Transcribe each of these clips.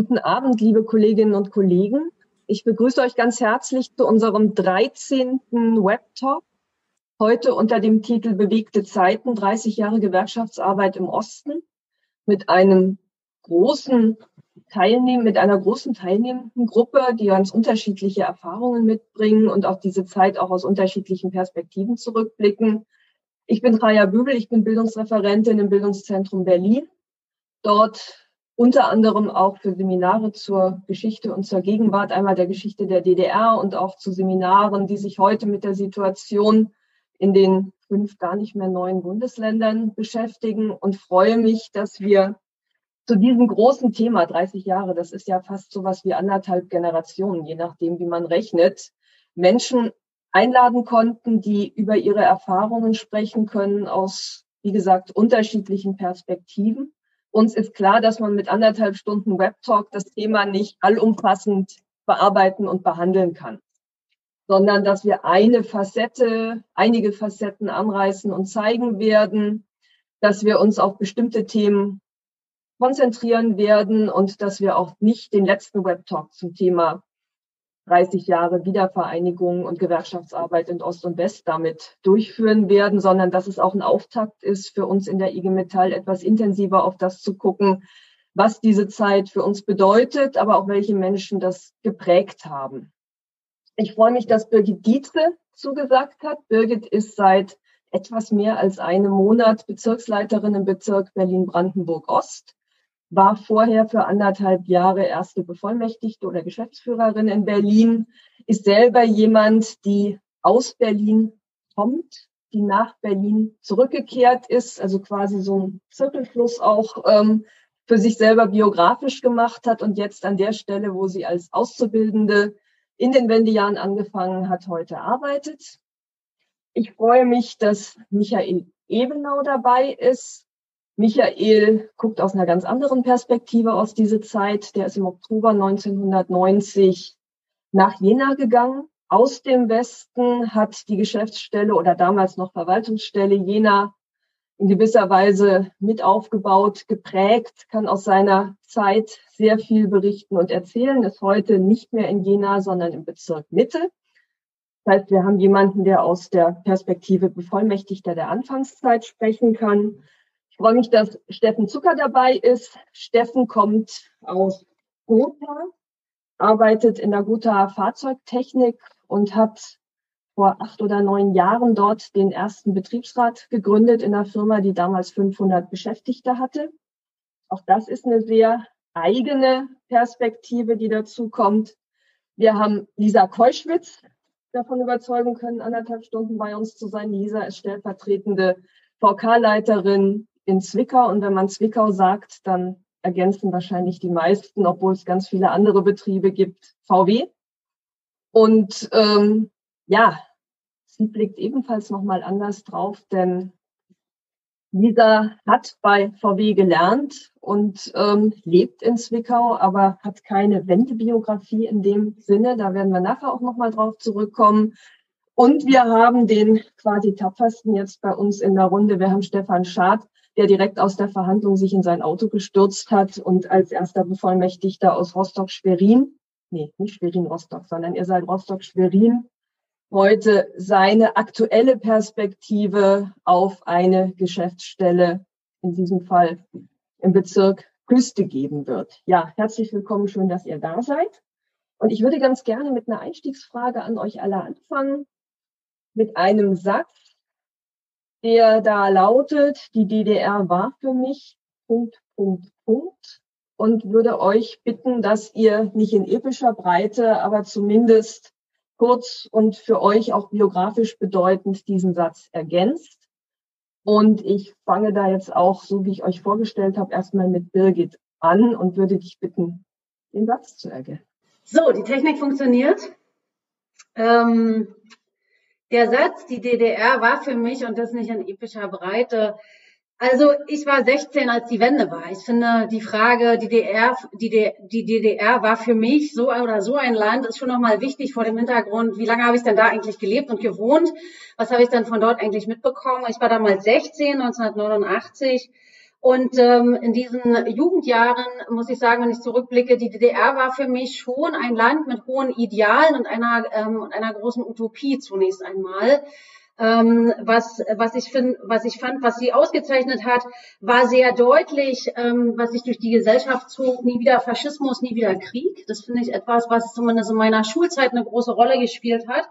Guten Abend, liebe Kolleginnen und Kollegen. Ich begrüße euch ganz herzlich zu unserem 13. Web-Talk. Heute unter dem Titel Bewegte Zeiten, 30 Jahre Gewerkschaftsarbeit im Osten mit einem großen Teilnehmen, mit einer großen teilnehmenden Gruppe, die ganz unterschiedliche Erfahrungen mitbringen und auch diese Zeit auch aus unterschiedlichen Perspektiven zurückblicken. Ich bin Raya Bübel, ich bin Bildungsreferentin im Bildungszentrum Berlin. Dort unter anderem auch für Seminare zur Geschichte und zur Gegenwart, einmal der Geschichte der DDR und auch zu Seminaren, die sich heute mit der Situation in den fünf gar nicht mehr neuen Bundesländern beschäftigen. Und freue mich, dass wir zu diesem großen Thema 30 Jahre, das ist ja fast so was wie anderthalb Generationen, je nachdem, wie man rechnet, Menschen einladen konnten, die über ihre Erfahrungen sprechen können aus, wie gesagt, unterschiedlichen Perspektiven uns ist klar, dass man mit anderthalb Stunden Webtalk das Thema nicht allumfassend bearbeiten und behandeln kann, sondern dass wir eine Facette, einige Facetten anreißen und zeigen werden, dass wir uns auf bestimmte Themen konzentrieren werden und dass wir auch nicht den letzten Webtalk zum Thema 30 Jahre Wiedervereinigung und Gewerkschaftsarbeit in Ost und West damit durchführen werden, sondern dass es auch ein Auftakt ist für uns in der IG Metall, etwas intensiver auf das zu gucken, was diese Zeit für uns bedeutet, aber auch welche Menschen das geprägt haben. Ich freue mich, dass Birgit Dietze zugesagt hat. Birgit ist seit etwas mehr als einem Monat Bezirksleiterin im Bezirk Berlin-Brandenburg-Ost war vorher für anderthalb Jahre erste Bevollmächtigte oder Geschäftsführerin in Berlin, ist selber jemand, die aus Berlin kommt, die nach Berlin zurückgekehrt ist, also quasi so ein Zirkelfluss auch ähm, für sich selber biografisch gemacht hat und jetzt an der Stelle, wo sie als Auszubildende in den Wendejahren angefangen hat, heute arbeitet. Ich freue mich, dass Michael Ebenau dabei ist. Michael guckt aus einer ganz anderen Perspektive aus diese Zeit. Der ist im Oktober 1990 nach Jena gegangen. Aus dem Westen hat die Geschäftsstelle oder damals noch Verwaltungsstelle Jena in gewisser Weise mit aufgebaut, geprägt, kann aus seiner Zeit sehr viel berichten und erzählen, ist heute nicht mehr in Jena, sondern im Bezirk Mitte. Das heißt, wir haben jemanden, der aus der Perspektive Bevollmächtigter der Anfangszeit sprechen kann freue mich, dass Steffen Zucker dabei ist. Steffen kommt aus Gotha, arbeitet in der Gotha Fahrzeugtechnik und hat vor acht oder neun Jahren dort den ersten Betriebsrat gegründet in einer Firma, die damals 500 Beschäftigte hatte. Auch das ist eine sehr eigene Perspektive, die dazu kommt. Wir haben Lisa Keuschwitz davon überzeugen können, anderthalb Stunden bei uns zu sein. Lisa ist stellvertretende VK-Leiterin in Zwickau. Und wenn man Zwickau sagt, dann ergänzen wahrscheinlich die meisten, obwohl es ganz viele andere Betriebe gibt, VW. Und ähm, ja, sie blickt ebenfalls nochmal anders drauf, denn Lisa hat bei VW gelernt und ähm, lebt in Zwickau, aber hat keine Wendebiografie in dem Sinne. Da werden wir nachher auch nochmal drauf zurückkommen. Und wir haben den quasi tapfersten jetzt bei uns in der Runde. Wir haben Stefan Schad, der direkt aus der Verhandlung sich in sein Auto gestürzt hat und als erster Bevollmächtigter aus Rostock-Schwerin, nee, nicht Schwerin-Rostock, sondern ihr seid Rostock-Schwerin, heute seine aktuelle Perspektive auf eine Geschäftsstelle, in diesem Fall im Bezirk Küste geben wird. Ja, herzlich willkommen, schön, dass ihr da seid. Und ich würde ganz gerne mit einer Einstiegsfrage an euch alle anfangen, mit einem Satz, der da lautet, die DDR war für mich, Punkt, Punkt, Punkt. Und würde euch bitten, dass ihr nicht in epischer Breite, aber zumindest kurz und für euch auch biografisch bedeutend diesen Satz ergänzt. Und ich fange da jetzt auch, so wie ich euch vorgestellt habe, erstmal mit Birgit an und würde dich bitten, den Satz zu ergänzen. So, die Technik funktioniert. Ähm, der Satz, die DDR war für mich, und das nicht in epischer Breite, also ich war 16, als die Wende war. Ich finde die Frage, die DDR, die, die DDR war für mich so oder so ein Land, ist schon nochmal wichtig vor dem Hintergrund, wie lange habe ich denn da eigentlich gelebt und gewohnt? Was habe ich dann von dort eigentlich mitbekommen? Ich war damals 16, 1989 Und ähm, in diesen Jugendjahren muss ich sagen, wenn ich zurückblicke, die DDR war für mich schon ein Land mit hohen Idealen und einer, ähm, und einer großen Utopie zunächst einmal. Ähm, was, was, ich find, was ich fand, was sie ausgezeichnet hat, war sehr deutlich, ähm, was sich durch die Gesellschaft zog, nie wieder Faschismus, nie wieder Krieg. Das finde ich etwas, was zumindest in meiner Schulzeit eine große Rolle gespielt hat.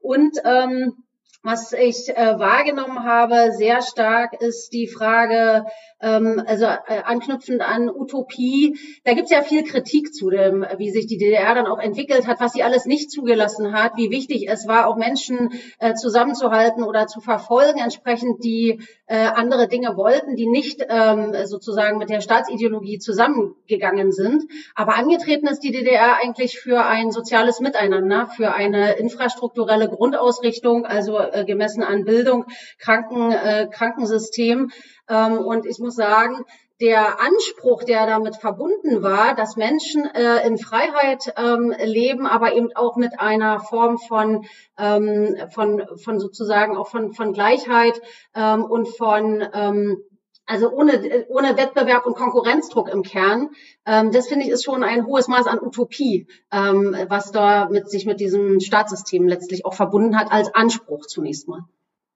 Und ähm, was ich äh, wahrgenommen habe, sehr stark ist die Frage, ähm, also äh, anknüpfend an Utopie. Da gibt es ja viel Kritik zu dem, wie sich die DDR dann auch entwickelt hat, was sie alles nicht zugelassen hat, wie wichtig es war, auch Menschen äh, zusammenzuhalten oder zu verfolgen, entsprechend die äh, andere Dinge wollten, die nicht ähm, sozusagen mit der Staatsideologie zusammengegangen sind. Aber angetreten ist die DDR eigentlich für ein soziales Miteinander, für eine infrastrukturelle Grundausrichtung, also äh, gemessen an Bildung, Kranken, äh, Krankensystem. Ähm, und ich muss sagen, der Anspruch, der damit verbunden war, dass Menschen äh, in Freiheit ähm, leben, aber eben auch mit einer Form von, ähm, von, von sozusagen auch von, von Gleichheit ähm, und von ähm, also ohne, ohne Wettbewerb und Konkurrenzdruck im Kern. Ähm, das finde ich ist schon ein hohes Maß an Utopie, ähm, was da mit sich mit diesem Staatssystem letztlich auch verbunden hat als Anspruch zunächst mal.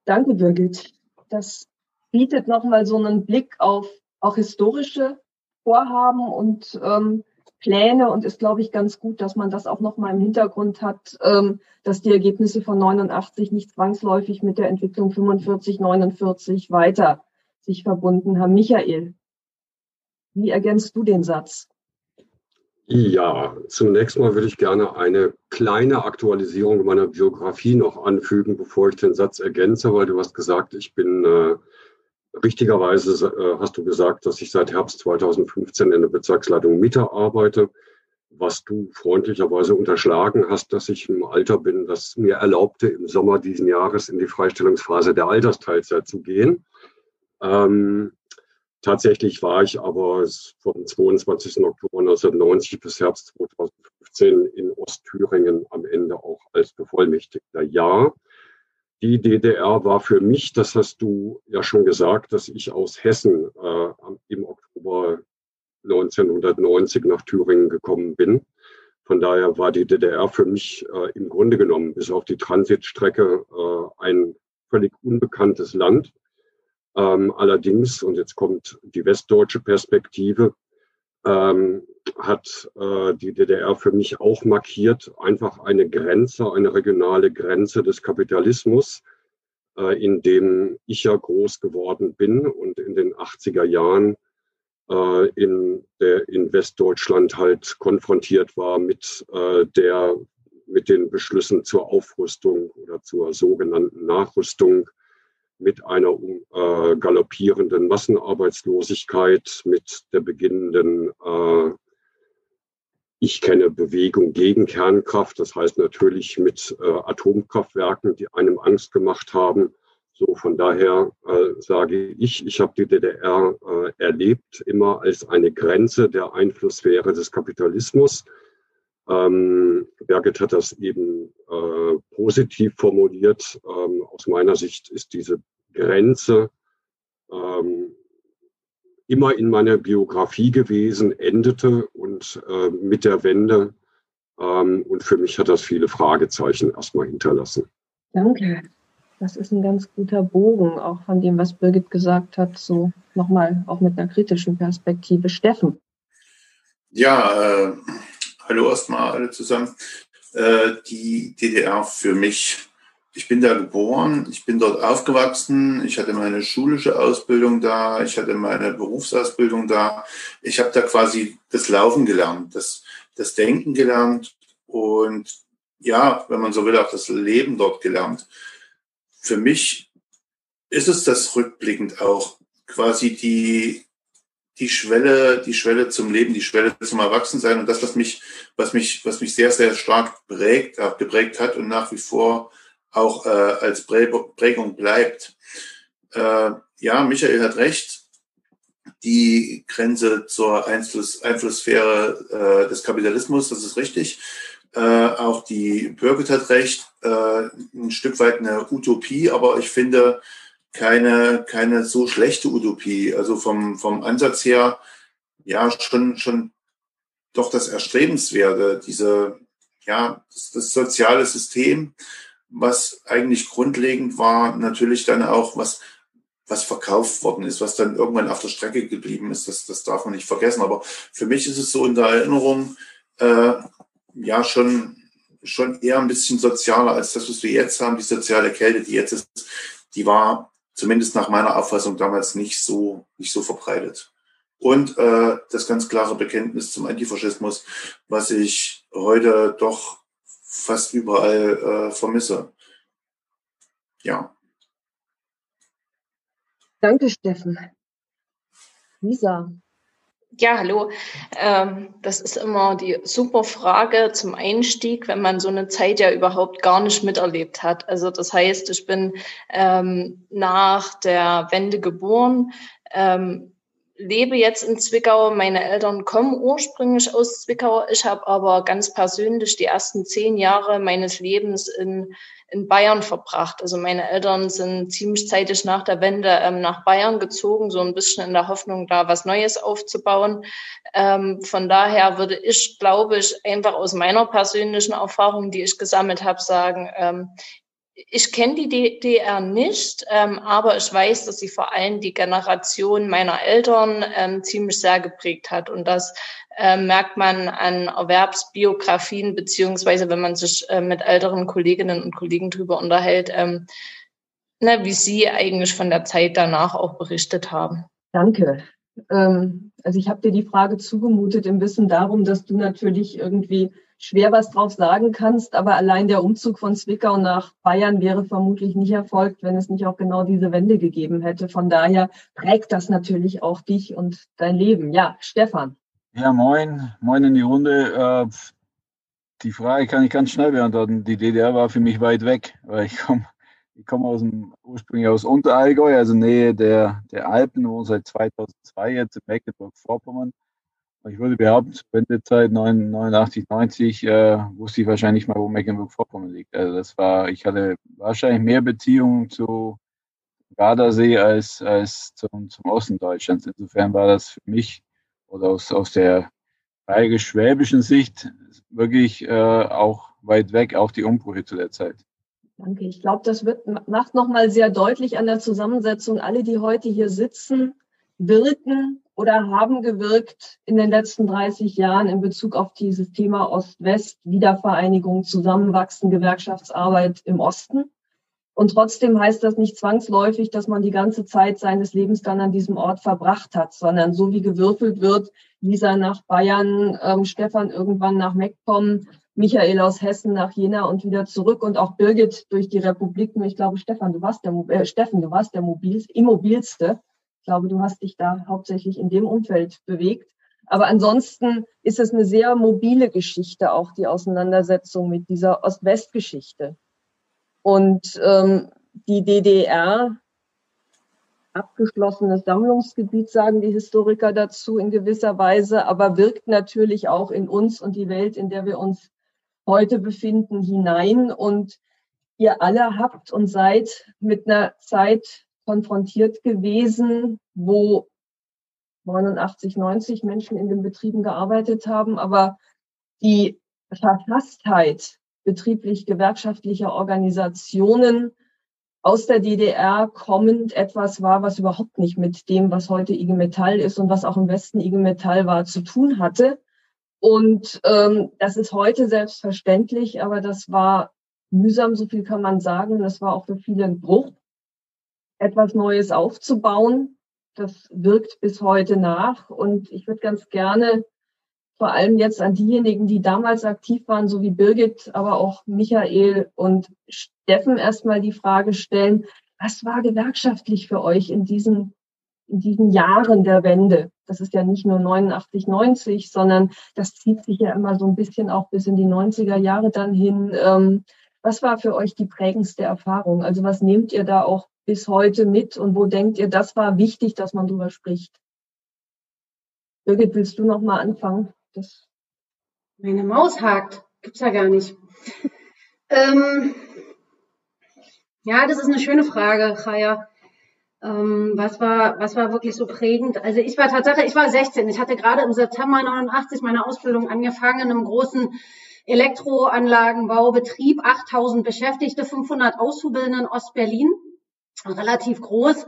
Danke, Birgit. Das bietet nochmal so einen Blick auf auch historische Vorhaben und ähm, Pläne und ist, glaube ich, ganz gut, dass man das auch nochmal im Hintergrund hat, ähm, dass die Ergebnisse von 89 nicht zwangsläufig mit der Entwicklung 45, 49 weiter sich verbunden haben. Michael, wie ergänzt du den Satz? Ja, zunächst mal würde ich gerne eine kleine Aktualisierung meiner Biografie noch anfügen, bevor ich den Satz ergänze, weil du hast gesagt, ich bin äh, richtigerweise äh, hast du gesagt, dass ich seit Herbst 2015 in der Bezirksleitung Mitte arbeite, was du freundlicherweise unterschlagen hast, dass ich im Alter bin, das mir erlaubte, im Sommer diesen Jahres in die Freistellungsphase der Altersteilzeit zu gehen. Ähm, tatsächlich war ich aber vom 22. Oktober 1990 bis Herbst 2015 in Ostthüringen am Ende auch als Bevollmächtigter. Ja, die DDR war für mich, das hast du ja schon gesagt, dass ich aus Hessen äh, im Oktober 1990 nach Thüringen gekommen bin. Von daher war die DDR für mich äh, im Grunde genommen bis auf die Transitstrecke äh, ein völlig unbekanntes Land. Ähm, allerdings, und jetzt kommt die westdeutsche Perspektive, ähm, hat äh, die DDR für mich auch markiert, einfach eine Grenze, eine regionale Grenze des Kapitalismus, äh, in dem ich ja groß geworden bin und in den 80er Jahren äh, in, der, in Westdeutschland halt konfrontiert war mit äh, der mit den Beschlüssen zur Aufrüstung oder zur sogenannten Nachrüstung mit einer äh, galoppierenden Massenarbeitslosigkeit, mit der beginnenden, äh, ich kenne Bewegung gegen Kernkraft, das heißt natürlich mit äh, Atomkraftwerken, die einem Angst gemacht haben. So von daher äh, sage ich, ich habe die DDR äh, erlebt immer als eine Grenze der Einflusssphäre des Kapitalismus. Ähm, Birgit hat das eben äh, positiv formuliert. Ähm, aus meiner Sicht ist diese Grenze ähm, immer in meiner Biografie gewesen, endete und äh, mit der Wende. Ähm, und für mich hat das viele Fragezeichen erstmal hinterlassen. Danke. Das ist ein ganz guter Bogen, auch von dem, was Birgit gesagt hat, so nochmal auch mit einer kritischen Perspektive. Steffen. Ja, äh, hallo erstmal alle zusammen. Äh, die DDR für mich ich bin da geboren, ich bin dort aufgewachsen, ich hatte meine schulische Ausbildung da, ich hatte meine Berufsausbildung da. Ich habe da quasi das Laufen gelernt, das, das Denken gelernt und ja, wenn man so will, auch das Leben dort gelernt. Für mich ist es das rückblickend auch quasi die, die Schwelle, die Schwelle zum Leben, die Schwelle zum Erwachsensein und das, was mich, was mich, was mich sehr, sehr stark prägt, auch geprägt hat und nach wie vor auch äh, als Prägung bleibt. Äh, ja, Michael hat recht. Die Grenze zur Einfluss, Einflusssphäre äh, des Kapitalismus, das ist richtig. Äh, auch die Birgit hat recht, äh, ein Stück weit eine Utopie, aber ich finde, keine, keine so schlechte Utopie. Also vom, vom Ansatz her, ja, schon, schon doch das Erstrebenswerte, diese, ja, das, das soziale System, was eigentlich grundlegend war, natürlich dann auch, was, was verkauft worden ist, was dann irgendwann auf der Strecke geblieben ist, das, das darf man nicht vergessen. Aber für mich ist es so in der Erinnerung, äh, ja, schon, schon eher ein bisschen sozialer als das, was wir jetzt haben. Die soziale Kälte, die jetzt ist, die war zumindest nach meiner Auffassung damals nicht so, nicht so verbreitet. Und äh, das ganz klare Bekenntnis zum Antifaschismus, was ich heute doch fast überall äh, vermisse. Ja. Danke, Steffen. Lisa. Ja, hallo. Ähm, das ist immer die super Frage zum Einstieg, wenn man so eine Zeit ja überhaupt gar nicht miterlebt hat. Also das heißt, ich bin ähm, nach der Wende geboren, ähm, lebe jetzt in Zwickau. Meine Eltern kommen ursprünglich aus Zwickau. Ich habe aber ganz persönlich die ersten zehn Jahre meines Lebens in, in Bayern verbracht. Also meine Eltern sind ziemlich zeitig nach der Wende ähm, nach Bayern gezogen, so ein bisschen in der Hoffnung, da was Neues aufzubauen. Ähm, von daher würde ich, glaube ich, einfach aus meiner persönlichen Erfahrung, die ich gesammelt habe, sagen, ähm, ich kenne die DDR nicht, ähm, aber ich weiß, dass sie vor allem die Generation meiner Eltern ähm, ziemlich sehr geprägt hat. Und das äh, merkt man an Erwerbsbiografien, beziehungsweise wenn man sich äh, mit älteren Kolleginnen und Kollegen drüber unterhält, ähm, ne, wie sie eigentlich von der Zeit danach auch berichtet haben. Danke. Ähm, also ich habe dir die Frage zugemutet im Wissen darum, dass du natürlich irgendwie schwer was drauf sagen kannst, aber allein der Umzug von Zwickau nach Bayern wäre vermutlich nicht erfolgt, wenn es nicht auch genau diese Wende gegeben hätte. Von daher prägt das natürlich auch dich und dein Leben. Ja, Stefan. Ja, moin, moin in die Runde. Äh, die Frage kann ich ganz schnell beantworten. Die DDR war für mich weit weg, weil ich komme ich komme aus dem, ursprünglich aus Unterallgäu, also Nähe der, der Alpen, wohne seit 2002 jetzt in Mecklenburg-Vorpommern. Ich würde behaupten, zur Wendezeit 89, 90 äh, wusste ich wahrscheinlich mal, wo Mecklenburg-Vorpommern liegt. Also das war, ich hatte wahrscheinlich mehr Beziehungen zu Gardasee als, als zum, zum Osten Deutschlands. Insofern war das für mich oder aus, aus der bayerisch-schwäbischen Sicht wirklich äh, auch weit weg, auch die Umbrüche zu der Zeit. Danke. Ich glaube, das wird, macht nochmal sehr deutlich an der Zusammensetzung. Alle, die heute hier sitzen, wirken oder haben gewirkt in den letzten 30 Jahren in Bezug auf dieses Thema Ost-West, Wiedervereinigung, Zusammenwachsen, Gewerkschaftsarbeit im Osten. Und trotzdem heißt das nicht zwangsläufig, dass man die ganze Zeit seines Lebens dann an diesem Ort verbracht hat, sondern so wie gewürfelt wird, Lisa nach Bayern, ähm, Stefan irgendwann nach Meckpomm, Michael aus Hessen nach Jena und wieder zurück und auch Birgit durch die Republiken. Ich glaube, Stefan, du warst der, äh, Steffen, du warst der mobil, immobilste. Ich glaube, du hast dich da hauptsächlich in dem Umfeld bewegt. Aber ansonsten ist es eine sehr mobile Geschichte, auch die Auseinandersetzung mit dieser Ost-West-Geschichte. Und ähm, die DDR, abgeschlossenes Sammlungsgebiet, sagen die Historiker dazu in gewisser Weise, aber wirkt natürlich auch in uns und die Welt, in der wir uns heute befinden, hinein. Und ihr alle habt und seid mit einer Zeit konfrontiert gewesen, wo 89, 90 Menschen in den Betrieben gearbeitet haben, aber die Verfasstheit betrieblich-gewerkschaftlicher Organisationen aus der DDR kommend etwas war, was überhaupt nicht mit dem, was heute IG Metall ist und was auch im Westen IG Metall war, zu tun hatte. Und ähm, das ist heute selbstverständlich, aber das war mühsam, so viel kann man sagen. Das war auch für viele ein Bruch, etwas Neues aufzubauen. Das wirkt bis heute nach. Und ich würde ganz gerne vor allem jetzt an diejenigen, die damals aktiv waren, so wie Birgit, aber auch Michael und Steffen erstmal die Frage stellen, was war gewerkschaftlich für euch in diesen in diesen Jahren der Wende. Das ist ja nicht nur 89, 90, sondern das zieht sich ja immer so ein bisschen auch bis in die 90er Jahre dann hin. Ähm, was war für euch die prägendste Erfahrung? Also was nehmt ihr da auch bis heute mit und wo denkt ihr, das war wichtig, dass man drüber spricht? Birgit, willst du noch mal anfangen? Das Meine Maus hakt. Gibt's ja gar nicht. ähm, ja, das ist eine schöne Frage, Chaya. Ähm, was war, was war wirklich so prägend? Also ich war Tatsache, ich war 16. Ich hatte gerade im September 89 meine Ausbildung angefangen in einem großen Elektroanlagenbaubetrieb, 8000 Beschäftigte, 500 Auszubildende in Ostberlin, relativ groß.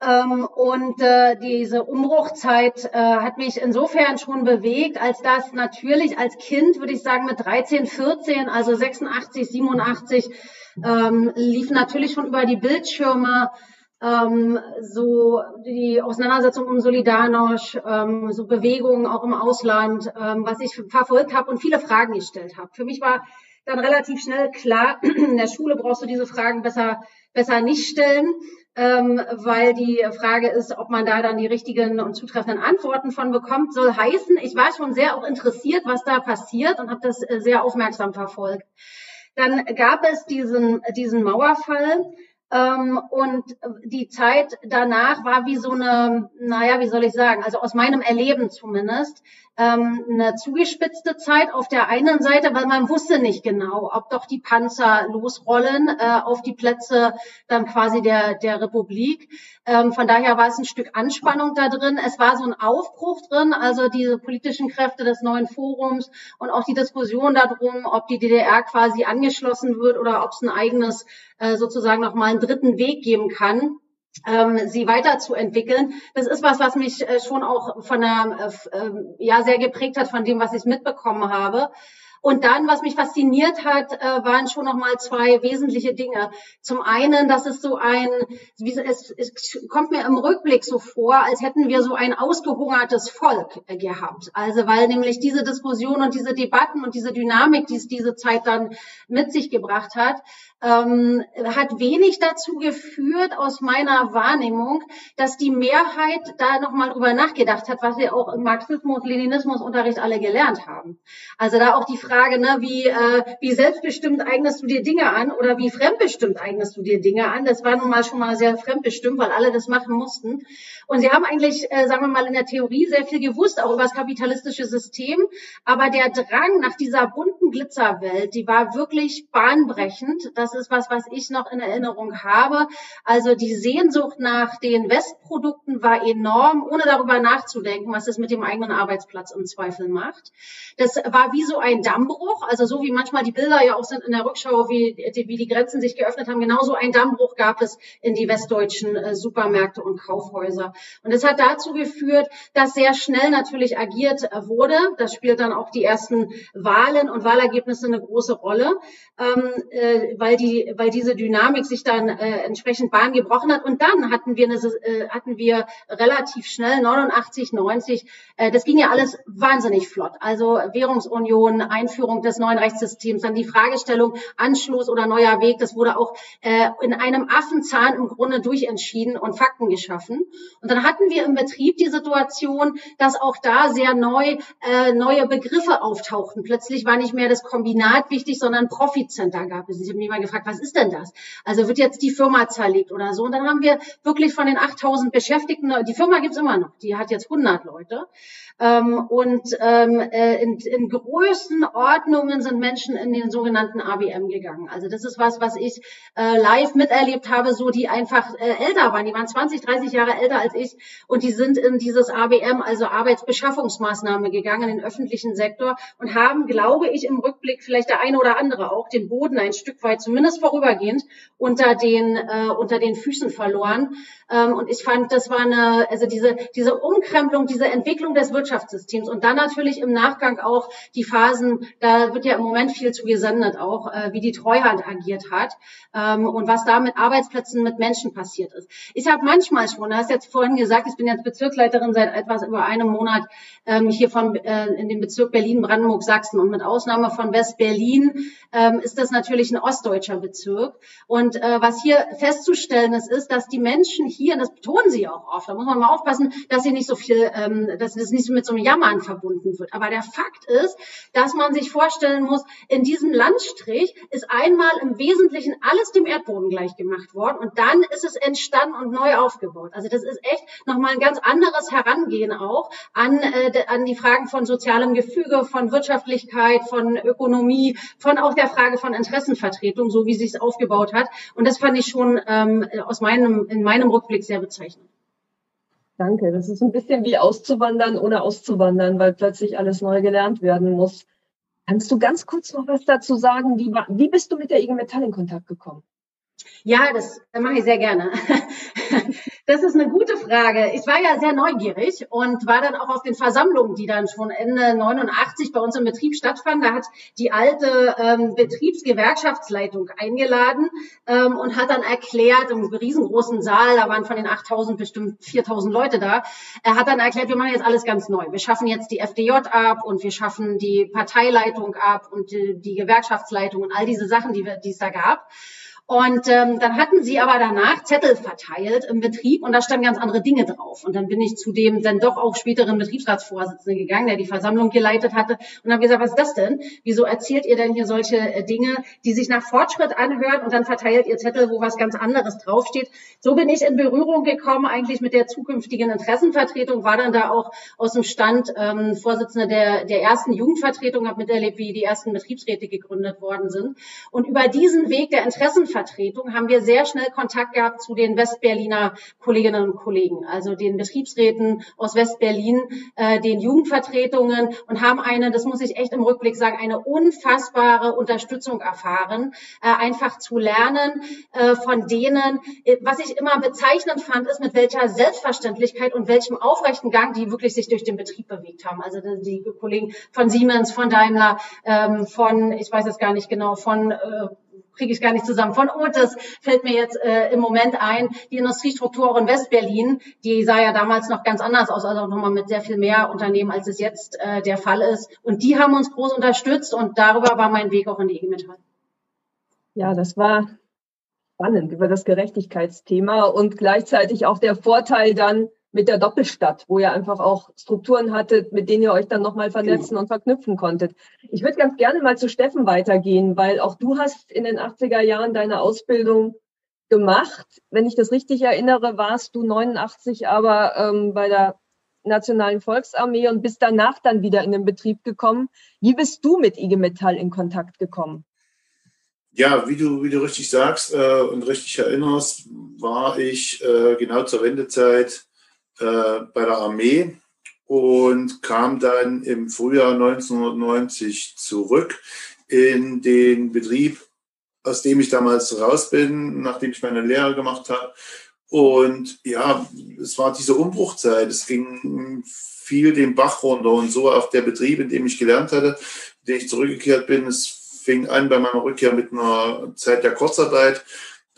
Ähm, und äh, diese Umbruchzeit äh, hat mich insofern schon bewegt, als das natürlich als Kind, würde ich sagen, mit 13, 14, also 86, 87, ähm, lief natürlich schon über die Bildschirme ähm, so die Auseinandersetzung um Solidarność, ähm, so Bewegungen auch im Ausland, ähm, was ich verfolgt habe und viele Fragen gestellt habe. Für mich war dann relativ schnell klar, in der Schule brauchst du diese Fragen besser, besser nicht stellen, ähm, weil die Frage ist, ob man da dann die richtigen und zutreffenden Antworten von bekommt, soll heißen, ich war schon sehr auch interessiert, was da passiert und habe das äh, sehr aufmerksam verfolgt. Dann gab es diesen, diesen Mauerfall, ähm, und die Zeit danach war wie so eine, naja, wie soll ich sagen, also aus meinem Erleben zumindest, ähm, eine zugespitzte Zeit auf der einen Seite, weil man wusste nicht genau, ob doch die Panzer losrollen äh, auf die Plätze dann quasi der, der Republik. Ähm, von daher war es ein Stück Anspannung da drin. Es war so ein Aufbruch drin, also diese politischen Kräfte des neuen Forums und auch die Diskussion darum, ob die DDR quasi angeschlossen wird oder ob es ein eigenes äh, sozusagen nochmal einen dritten Weg geben kann sie weiterzuentwickeln. Das ist was, was mich äh, schon auch von der, äh, ähm, ja, sehr geprägt hat von dem, was ich mitbekommen habe. Und dann, was mich fasziniert hat, äh, waren schon noch mal zwei wesentliche Dinge. Zum einen, dass es so ein, es, es kommt mir im Rückblick so vor, als hätten wir so ein ausgehungertes Volk äh, gehabt. Also weil nämlich diese Diskussion und diese Debatten und diese Dynamik, die es diese Zeit dann mit sich gebracht hat, ähm, hat wenig dazu geführt, aus meiner Wahrnehmung, dass die Mehrheit da nochmal drüber nachgedacht hat, was wir auch im Marxismus, Leninismus Unterricht alle gelernt haben. Also da auch die Frage, ne, wie, äh, wie selbstbestimmt eignest du dir Dinge an oder wie fremdbestimmt eignest du dir Dinge an. Das war nun mal schon mal sehr fremdbestimmt, weil alle das machen mussten. Und sie haben eigentlich, äh, sagen wir mal, in der Theorie sehr viel gewusst, auch über das kapitalistische System. Aber der Drang nach dieser bunten Glitzerwelt, die war wirklich bahnbrechend. Das ist was, was ich noch in Erinnerung habe. Also die Sehnsucht nach den Westprodukten war enorm, ohne darüber nachzudenken, was es mit dem eigenen Arbeitsplatz im Zweifel macht. Das war wie so ein Dammbruch, also so wie manchmal die Bilder ja auch sind in der Rückschau, wie, wie die Grenzen sich geöffnet haben. Genauso ein Dammbruch gab es in die westdeutschen äh, Supermärkte und Kaufhäuser. Und es hat dazu geführt, dass sehr schnell natürlich agiert äh, wurde. Das spielt dann auch die ersten Wahlen und Wahlergebnisse eine große Rolle, ähm, äh, weil, die, weil diese Dynamik sich dann äh, entsprechend Bahn gebrochen hat. Und dann hatten wir, eine, äh, hatten wir relativ schnell 89, 90, äh, das ging ja alles wahnsinnig flott. Also Währungsunion, Einführung des neuen Rechtssystems, dann die Fragestellung Anschluss oder neuer Weg, das wurde auch äh, in einem Affenzahn im Grunde durchentschieden und Fakten geschaffen. Und dann hatten wir im Betrieb die Situation, dass auch da sehr neu äh, neue Begriffe auftauchten. Plötzlich war nicht mehr das Kombinat wichtig, sondern Profit Center gab es. Ich habe mich mal gefragt, was ist denn das? Also wird jetzt die Firma zerlegt oder so? Und dann haben wir wirklich von den 8000 Beschäftigten, die Firma gibt's immer noch, die hat jetzt 100 Leute. Ähm, und ähm, äh, in, in größten Ordnungen sind Menschen in den sogenannten ABM gegangen. Also das ist was, was ich äh, live miterlebt habe, so die einfach äh, älter waren. Die waren 20, 30 Jahre älter als ich und die sind in dieses ABM, also Arbeitsbeschaffungsmaßnahme gegangen, in den öffentlichen Sektor und haben, glaube ich, im Rückblick vielleicht der eine oder andere auch den Boden ein Stück weit, zumindest vorübergehend, unter den, äh, unter den Füßen verloren. Ähm, und ich fand, das war eine, also diese, diese Umkrempelung, diese Entwicklung des Wirtschaftssystems und dann natürlich im Nachgang auch die Phasen, da wird ja im Moment viel zu gesendet auch, äh, wie die Treuhand agiert hat ähm, und was da mit Arbeitsplätzen, mit Menschen passiert ist. Ich habe manchmal schon, du hast jetzt vorhin gesagt, ich bin jetzt Bezirksleiterin seit etwas über einem Monat ähm, hier von äh, in dem Bezirk Berlin-Brandenburg-Sachsen und mit Ausnahme von West-Berlin ähm, ist das natürlich ein ostdeutscher Bezirk. Und äh, was hier festzustellen ist, ist, dass die Menschen hier, das betonen sie auch oft, da muss man mal aufpassen, dass sie nicht so viel, ähm, dass das nicht so mit so einem Jammern verbunden wird. Aber der Fakt ist, dass man sich vorstellen muss, in diesem Landstrich ist einmal im Wesentlichen alles dem Erdboden gleich gemacht worden und dann ist es entstanden und neu aufgebaut. Also das ist echt nochmal ein ganz anderes Herangehen auch an, äh, an die Fragen von sozialem Gefüge, von Wirtschaftlichkeit, von Ökonomie, von auch der Frage von Interessenvertretung, so wie sich es aufgebaut hat. Und das fand ich schon ähm, aus meinem, in meinem Rückblick sehr bezeichnend. Danke. Das ist ein bisschen wie auszuwandern, ohne auszuwandern, weil plötzlich alles neu gelernt werden muss. Kannst du ganz kurz noch was dazu sagen? Wie, wie bist du mit der IG Metall in Kontakt gekommen? Ja, das mache ich sehr gerne. Das ist eine gute Frage. Ich war ja sehr neugierig und war dann auch auf den Versammlungen, die dann schon Ende 89 bei uns im Betrieb stattfanden. Da hat die alte ähm, Betriebsgewerkschaftsleitung eingeladen ähm, und hat dann erklärt, im riesengroßen Saal, da waren von den 8000 bestimmt 4000 Leute da, er hat dann erklärt, wir machen jetzt alles ganz neu. Wir schaffen jetzt die FDJ ab und wir schaffen die Parteileitung ab und die, die Gewerkschaftsleitung und all diese Sachen, die, wir, die es da gab. Und ähm, dann hatten sie aber danach Zettel verteilt im Betrieb und da standen ganz andere Dinge drauf. Und dann bin ich zu dem dann doch auch späteren Betriebsratsvorsitzenden gegangen, der die Versammlung geleitet hatte und habe gesagt, was ist das denn? Wieso erzählt ihr denn hier solche äh, Dinge, die sich nach Fortschritt anhören und dann verteilt ihr Zettel, wo was ganz anderes draufsteht? So bin ich in Berührung gekommen eigentlich mit der zukünftigen Interessenvertretung, war dann da auch aus dem Stand ähm, Vorsitzende der, der ersten Jugendvertretung, habe miterlebt, wie die ersten Betriebsräte gegründet worden sind. Und über diesen Weg der Interessenvertretung Vertretung haben wir sehr schnell Kontakt gehabt zu den Westberliner Kolleginnen und Kollegen, also den Betriebsräten aus Westberlin, äh, den Jugendvertretungen und haben eine, das muss ich echt im Rückblick sagen, eine unfassbare Unterstützung erfahren, äh, einfach zu lernen äh, von denen. Äh, was ich immer bezeichnend fand, ist, mit welcher Selbstverständlichkeit und welchem aufrechten Gang die wirklich sich durch den Betrieb bewegt haben. Also die Kollegen von Siemens, von Daimler, ähm, von, ich weiß es gar nicht genau, von äh, kriege ich gar nicht zusammen. Von Otis fällt mir jetzt äh, im Moment ein, die Industriestruktur auch in Westberlin, die sah ja damals noch ganz anders aus, also nochmal mit sehr viel mehr Unternehmen, als es jetzt äh, der Fall ist. Und die haben uns groß unterstützt und darüber war mein Weg auch in die IG Metall. Ja, das war spannend über das Gerechtigkeitsthema und gleichzeitig auch der Vorteil dann, mit der Doppelstadt, wo ihr einfach auch Strukturen hattet, mit denen ihr euch dann nochmal vernetzen genau. und verknüpfen konntet. Ich würde ganz gerne mal zu Steffen weitergehen, weil auch du hast in den 80er Jahren deine Ausbildung gemacht. Wenn ich das richtig erinnere, warst du 89 aber ähm, bei der Nationalen Volksarmee und bist danach dann wieder in den Betrieb gekommen. Wie bist du mit IG Metall in Kontakt gekommen? Ja, wie du, wie du richtig sagst äh, und richtig erinnerst, war ich äh, genau zur Wendezeit äh, bei der Armee und kam dann im Frühjahr 1990 zurück in den Betrieb, aus dem ich damals raus bin, nachdem ich meine Lehre gemacht habe. Und ja, es war diese Umbruchzeit. Es ging viel den Bach runter und so auf der Betrieb, in dem ich gelernt hatte, in dem ich zurückgekehrt bin. Es fing an bei meiner Rückkehr mit einer Zeit der Kurzarbeit.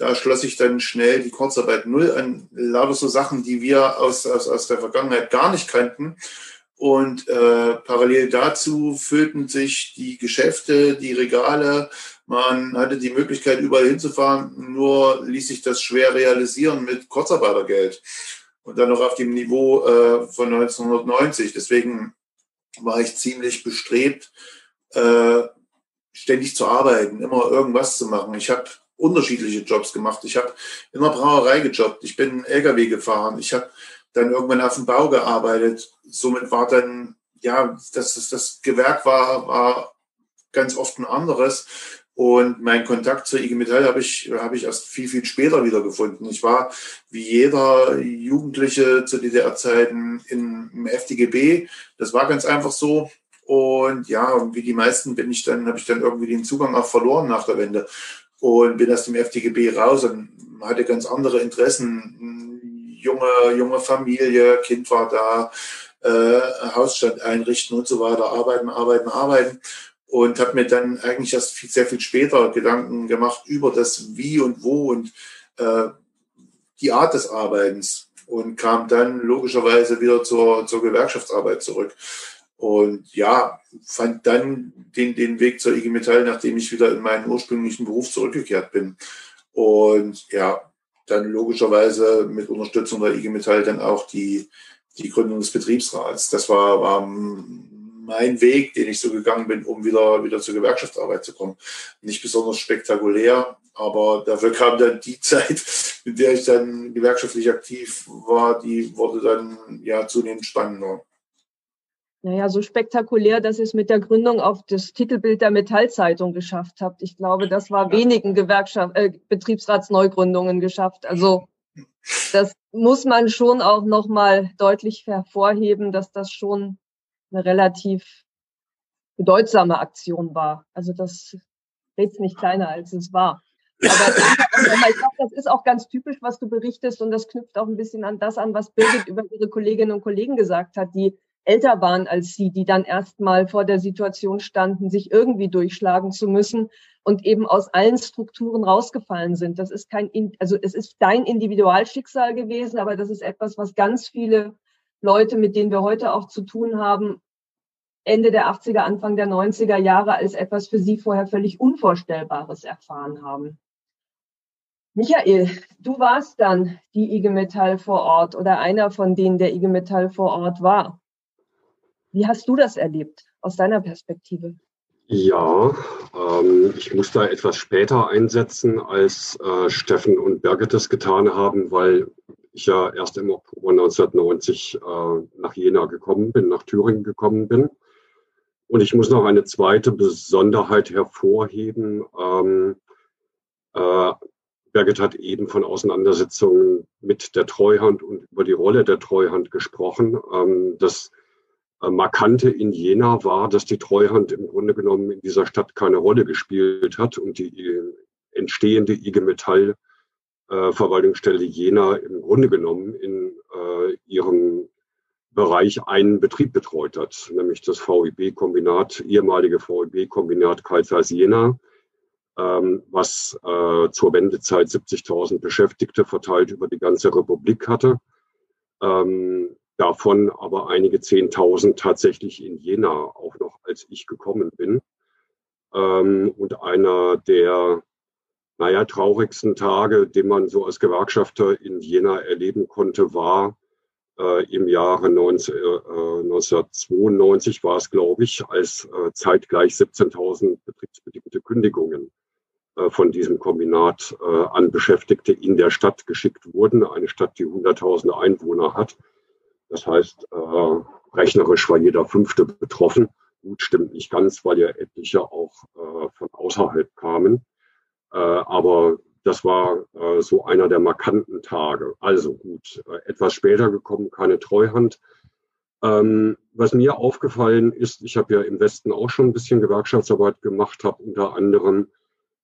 Da schloss ich dann schnell die Kurzarbeit null an. Lauter so Sachen, die wir aus, aus, aus der Vergangenheit gar nicht kannten. Und äh, parallel dazu füllten sich die Geschäfte, die Regale. Man hatte die Möglichkeit, überall hinzufahren, nur ließ sich das schwer realisieren mit Kurzarbeitergeld. Und dann noch auf dem Niveau äh, von 1990. Deswegen war ich ziemlich bestrebt, äh, ständig zu arbeiten, immer irgendwas zu machen. Ich habe unterschiedliche Jobs gemacht. Ich habe in der Brauerei gejobbt, ich bin LKW gefahren, ich habe dann irgendwann auf dem Bau gearbeitet. Somit war dann, ja, das, das, das Gewerk war, war ganz oft ein anderes. Und mein Kontakt zur IG Metall habe ich, habe ich erst viel, viel später wieder gefunden. Ich war wie jeder Jugendliche zu DDR-Zeiten im FDGB. Das war ganz einfach so. Und ja, wie die meisten bin ich dann, habe ich dann irgendwie den Zugang auch verloren nach der Wende und bin aus dem FTGB raus und hatte ganz andere Interessen. Junge, junge Familie, Kind war da, äh, Hausstand einrichten und so weiter, arbeiten, arbeiten, arbeiten. Und habe mir dann eigentlich erst viel, sehr viel später Gedanken gemacht über das Wie und Wo und äh, die Art des Arbeitens und kam dann logischerweise wieder zur, zur Gewerkschaftsarbeit zurück. Und ja, fand dann den, den Weg zur IG Metall, nachdem ich wieder in meinen ursprünglichen Beruf zurückgekehrt bin. Und ja, dann logischerweise mit Unterstützung der IG Metall dann auch die, die Gründung des Betriebsrats. Das war, war mein Weg, den ich so gegangen bin, um wieder, wieder zur Gewerkschaftsarbeit zu kommen. Nicht besonders spektakulär, aber dafür kam dann die Zeit, in der ich dann gewerkschaftlich aktiv war, die wurde dann ja zunehmend spannender. Naja, so spektakulär, dass ihr es mit der Gründung auf das Titelbild der Metallzeitung geschafft habt. Ich glaube, das war wenigen Gewerkschaft, äh, Betriebsratsneugründungen geschafft. Also das muss man schon auch nochmal deutlich hervorheben, dass das schon eine relativ bedeutsame Aktion war. Also das ist nicht kleiner, als es war. Aber ich glaube, das ist auch ganz typisch, was du berichtest und das knüpft auch ein bisschen an das an, was Birgit über ihre Kolleginnen und Kollegen gesagt hat, die älter waren als sie, die dann erstmal vor der Situation standen, sich irgendwie durchschlagen zu müssen und eben aus allen Strukturen rausgefallen sind. Das ist kein, also es ist dein Individualschicksal gewesen, aber das ist etwas, was ganz viele Leute, mit denen wir heute auch zu tun haben, Ende der 80er, Anfang der 90er Jahre als etwas für sie vorher völlig Unvorstellbares erfahren haben. Michael, du warst dann die IG Metall vor Ort oder einer von denen, der IG Metall vor Ort war. Wie hast du das erlebt aus deiner Perspektive? Ja, ähm, ich muss da etwas später einsetzen, als äh, Steffen und Birgit das getan haben, weil ich ja erst im Oktober 1990 äh, nach Jena gekommen bin, nach Thüringen gekommen bin. Und ich muss noch eine zweite Besonderheit hervorheben. Ähm, äh, Birgit hat eben von Auseinandersetzungen mit der Treuhand und über die Rolle der Treuhand gesprochen. Ähm, das Markante in Jena war, dass die Treuhand im Grunde genommen in dieser Stadt keine Rolle gespielt hat und die äh, entstehende IG Metall äh, Verwaltungsstelle Jena im Grunde genommen in äh, ihrem Bereich einen Betrieb betreut hat, nämlich das VEB-Kombinat, ehemalige VEB-Kombinat Karlsruhe Jena, ähm, was äh, zur Wendezeit 70.000 Beschäftigte verteilt über die ganze Republik hatte. Ähm, davon aber einige Zehntausend tatsächlich in Jena, auch noch als ich gekommen bin. Ähm, und einer der, naja, traurigsten Tage, den man so als Gewerkschafter in Jena erleben konnte, war äh, im Jahre 19, äh, 1992 war es, glaube ich, als äh, zeitgleich 17.000 betriebsbedingte Kündigungen äh, von diesem Kombinat äh, an Beschäftigte in der Stadt geschickt wurden. Eine Stadt, die 100.000 Einwohner hat. Das heißt, äh, rechnerisch war jeder Fünfte betroffen. Gut, stimmt nicht ganz, weil ja etliche auch äh, von außerhalb kamen. Äh, aber das war äh, so einer der markanten Tage. Also gut, äh, etwas später gekommen, keine Treuhand. Ähm, was mir aufgefallen ist, ich habe ja im Westen auch schon ein bisschen Gewerkschaftsarbeit gemacht, habe unter anderem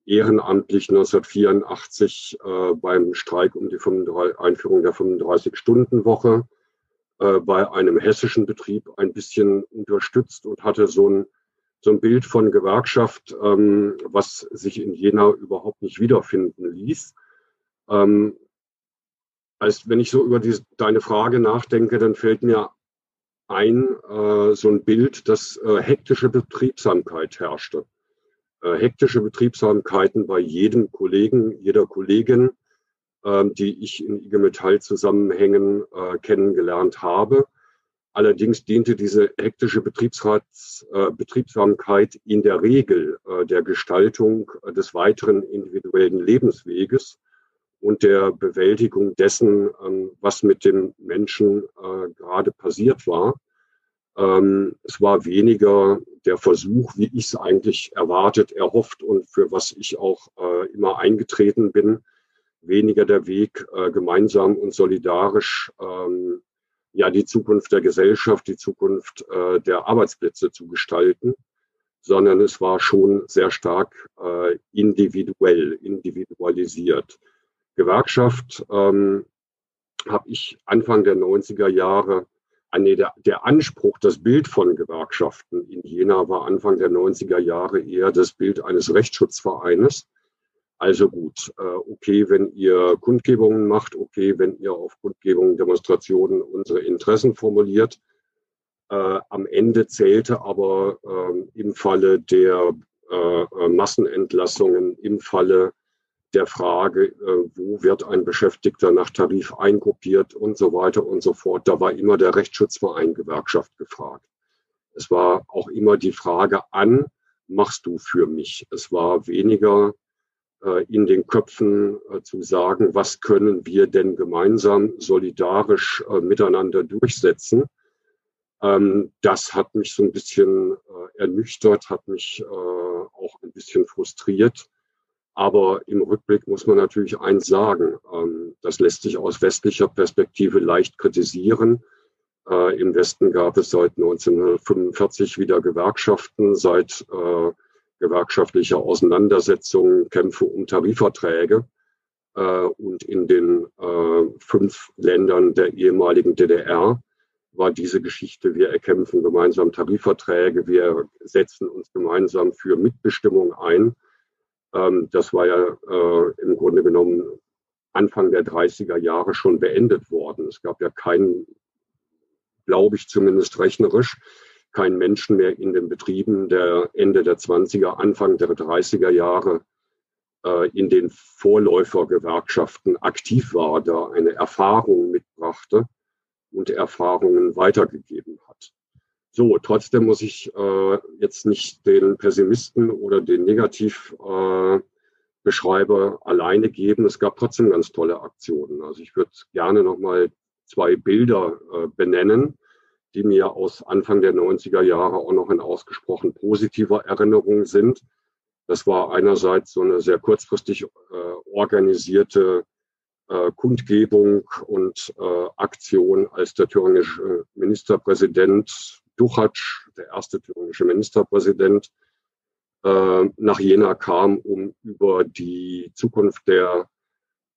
ehrenamtlich 1984 äh, beim Streik um die 35, Einführung der 35-Stunden-Woche äh, bei einem hessischen Betrieb ein bisschen unterstützt und hatte so ein, so ein Bild von Gewerkschaft, ähm, was sich in Jena überhaupt nicht wiederfinden ließ. Ähm, als wenn ich so über die, deine Frage nachdenke, dann fällt mir ein, äh, so ein Bild, dass äh, hektische Betriebsamkeit herrschte. Äh, hektische Betriebsamkeiten bei jedem Kollegen, jeder Kollegin, die ich in IG Metall Zusammenhängen äh, kennengelernt habe. Allerdings diente diese hektische Betriebsrats, äh, Betriebsamkeit in der Regel äh, der Gestaltung äh, des weiteren individuellen Lebensweges und der Bewältigung dessen, ähm, was mit dem Menschen äh, gerade passiert war. Ähm, es war weniger der Versuch, wie ich es eigentlich erwartet, erhofft und für was ich auch äh, immer eingetreten bin, weniger der Weg, äh, gemeinsam und solidarisch ähm, ja die Zukunft der Gesellschaft, die Zukunft äh, der Arbeitsplätze zu gestalten, sondern es war schon sehr stark äh, individuell, individualisiert. Gewerkschaft ähm, habe ich Anfang der 90er Jahre, ah, nee, der, der Anspruch, das Bild von Gewerkschaften in Jena war Anfang der 90er Jahre eher das Bild eines Rechtsschutzvereines also gut, äh, okay, wenn ihr Kundgebungen macht, okay, wenn ihr auf Kundgebungen, Demonstrationen unsere Interessen formuliert. Äh, am Ende zählte aber äh, im Falle der äh, Massenentlassungen, im Falle der Frage, wo wird ein Beschäftigter nach Tarif eingruppiert und so weiter und so fort, da war immer der Rechtsschutzverein Gewerkschaft gefragt. Es war auch immer die Frage an, machst du für mich? Es war weniger in den Köpfen äh, zu sagen, was können wir denn gemeinsam solidarisch äh, miteinander durchsetzen. Ähm, das hat mich so ein bisschen ernüchtert, hat mich auch ein bisschen frustriert. Aber im Rückblick muss man natürlich eins sagen. Ähm, das lässt sich aus westlicher Perspektive leicht kritisieren. Im Westen gab es seit 1945 wieder Gewerkschaften, seit gewerkschaftliche Auseinandersetzungen, Kämpfe um Tarifverträge. Äh, und in den äh, fünf Ländern der ehemaligen DDR war diese Geschichte, wir erkämpfen gemeinsam Tarifverträge, wir setzen uns gemeinsam für Mitbestimmung ein. Ähm, das war ja äh, im Grunde genommen Anfang der 30er Jahre schon beendet worden. Es gab ja keinen, glaube ich zumindest rechnerisch, kein Menschen mehr in den Betrieben der Ende der 20er, Anfang der 30er Jahre äh, in den Vorläufergewerkschaften aktiv war, da eine Erfahrung mitbrachte und Erfahrungen weitergegeben hat. So, trotzdem muss ich äh, jetzt nicht den Pessimisten oder den Negativbeschreiber äh, alleine geben. Es gab trotzdem ganz tolle Aktionen. Also ich würde gerne nochmal zwei Bilder äh, benennen die mir aus Anfang der 90er Jahre auch noch in ausgesprochen positiver Erinnerung sind. Das war einerseits so eine sehr kurzfristig äh, organisierte äh, Kundgebung und äh, Aktion, als der thüringische Ministerpräsident Duchatsch, der erste thüringische Ministerpräsident, äh, nach Jena kam, um über die Zukunft der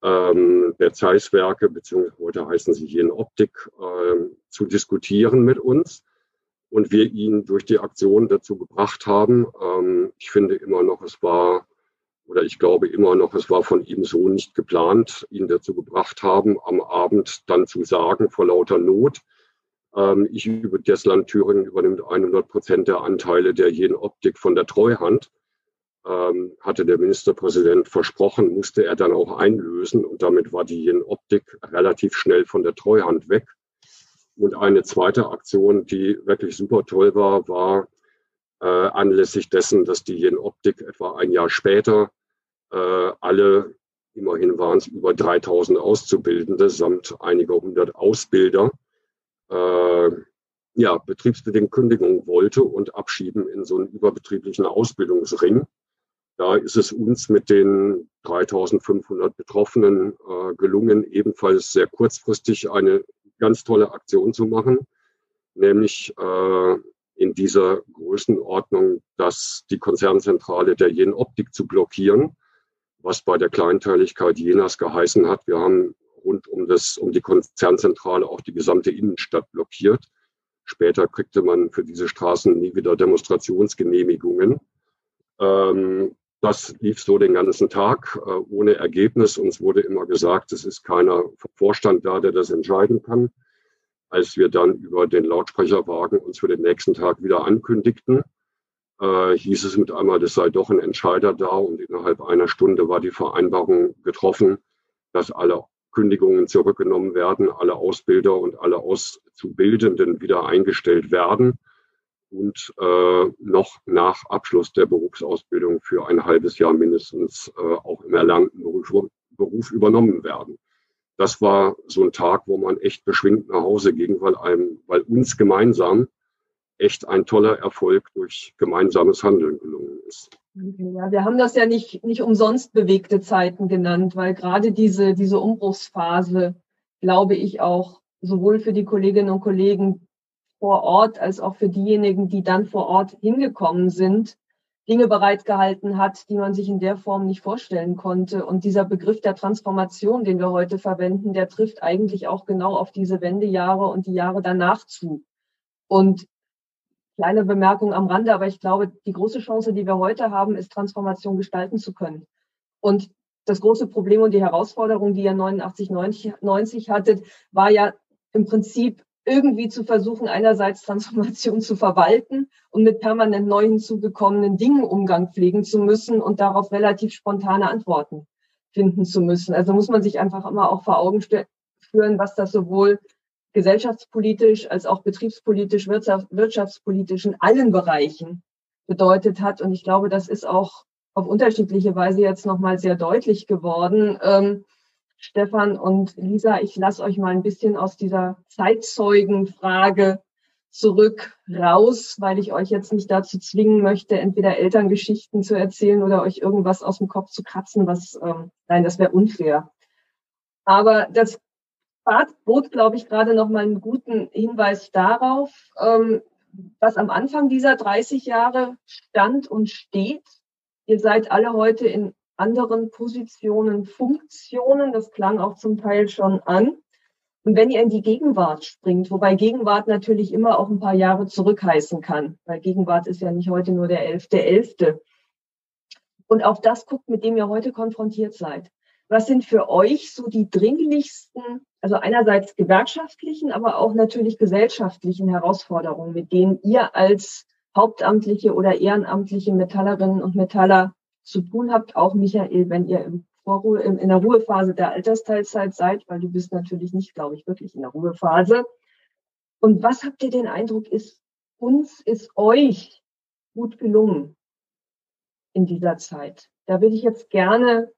ähm, der Zeiss-Werke, beziehungsweise heute heißen sie hier in Optik, äh, zu diskutieren mit uns und wir ihn durch die Aktion dazu gebracht haben. Ähm, ich finde immer noch, es war, oder ich glaube immer noch, es war von ihm so nicht geplant, ihn dazu gebracht haben, am Abend dann zu sagen, vor lauter Not, ähm, ich über das Land Thüringen übernimmt 100 Prozent der Anteile der Jen Optik von der Treuhand ähm, hatte der Ministerpräsident versprochen, musste er dann auch einlösen. Und damit war die Jen-Optik relativ schnell von der Treuhand weg. Und eine zweite Aktion, die wirklich super toll war, war äh, anlässlich dessen, dass die Jen-Optik etwa ein Jahr später äh, alle, immerhin waren es über 3000 Auszubildende samt einiger hundert Ausbilder, äh, ja, betriebsbedingt Kündigung wollte und abschieben in so einen überbetrieblichen Ausbildungsring. Da ist es uns mit den 3500 Betroffenen äh, gelungen, ebenfalls sehr kurzfristig eine ganz tolle Aktion zu machen, nämlich äh, in dieser Größenordnung, dass die Konzernzentrale der Jen Optik zu blockieren, was bei der Kleinteiligkeit Jenas geheißen hat. Wir haben rund um, das, um die Konzernzentrale auch die gesamte Innenstadt blockiert. Später kriegte man für diese Straßen nie wieder Demonstrationsgenehmigungen. Ähm, das lief so den ganzen Tag äh, ohne Ergebnis. Uns wurde immer gesagt, es ist keiner Vorstand da, der das entscheiden kann. Als wir dann über den Lautsprecherwagen uns für den nächsten Tag wieder ankündigten, äh, hieß es mit einmal, es sei doch ein Entscheider da und innerhalb einer Stunde war die Vereinbarung getroffen, dass alle Kündigungen zurückgenommen werden, alle Ausbilder und alle Auszubildenden wieder eingestellt werden und äh, noch nach Abschluss der Berufsausbildung für ein halbes Jahr mindestens äh, auch im erlangten Beruf, Beruf übernommen werden. Das war so ein Tag, wo man echt beschwingt nach Hause ging, weil einem, weil uns gemeinsam echt ein toller Erfolg durch gemeinsames Handeln gelungen ist. Ja, wir haben das ja nicht, nicht umsonst bewegte Zeiten genannt, weil gerade diese, diese Umbruchsphase, glaube ich, auch sowohl für die Kolleginnen und Kollegen vor Ort als auch für diejenigen, die dann vor Ort hingekommen sind, Dinge bereitgehalten hat, die man sich in der Form nicht vorstellen konnte. Und dieser Begriff der Transformation, den wir heute verwenden, der trifft eigentlich auch genau auf diese Wendejahre und die Jahre danach zu. Und kleine Bemerkung am Rande, aber ich glaube, die große Chance, die wir heute haben, ist Transformation gestalten zu können. Und das große Problem und die Herausforderung, die ihr 89, 90, 90 hattet, war ja im Prinzip irgendwie zu versuchen, einerseits Transformation zu verwalten und mit permanent neu hinzugekommenen Dingen Umgang pflegen zu müssen und darauf relativ spontane Antworten finden zu müssen. Also muss man sich einfach immer auch vor Augen führen, was das sowohl gesellschaftspolitisch als auch betriebspolitisch, wirtschaftspolitisch in allen Bereichen bedeutet hat. Und ich glaube, das ist auch auf unterschiedliche Weise jetzt nochmal sehr deutlich geworden. Stefan und Lisa, ich lasse euch mal ein bisschen aus dieser Zeitzeugenfrage zurück raus, weil ich euch jetzt nicht dazu zwingen möchte, entweder Elterngeschichten zu erzählen oder euch irgendwas aus dem Kopf zu kratzen, was, ähm, nein, das wäre unfair. Aber das bot, glaube ich, gerade noch mal einen guten Hinweis darauf, ähm, was am Anfang dieser 30 Jahre stand und steht. Ihr seid alle heute in anderen Positionen, Funktionen. Das klang auch zum Teil schon an. Und wenn ihr in die Gegenwart springt, wobei Gegenwart natürlich immer auch ein paar Jahre zurück heißen kann, weil Gegenwart ist ja nicht heute nur der 11.11. .11. Und auch das guckt, mit dem ihr heute konfrontiert seid. Was sind für euch so die dringlichsten, also einerseits gewerkschaftlichen, aber auch natürlich gesellschaftlichen Herausforderungen, mit denen ihr als hauptamtliche oder ehrenamtliche Metallerinnen und Metaller zu tun habt, auch Michael, wenn ihr im Vorruhe, in der Ruhephase der Altersteilzeit seid, weil du bist natürlich nicht, glaube ich, wirklich in der Ruhephase. Und was habt ihr den Eindruck, ist uns, ist euch gut gelungen in dieser Zeit? Da würde ich jetzt gerne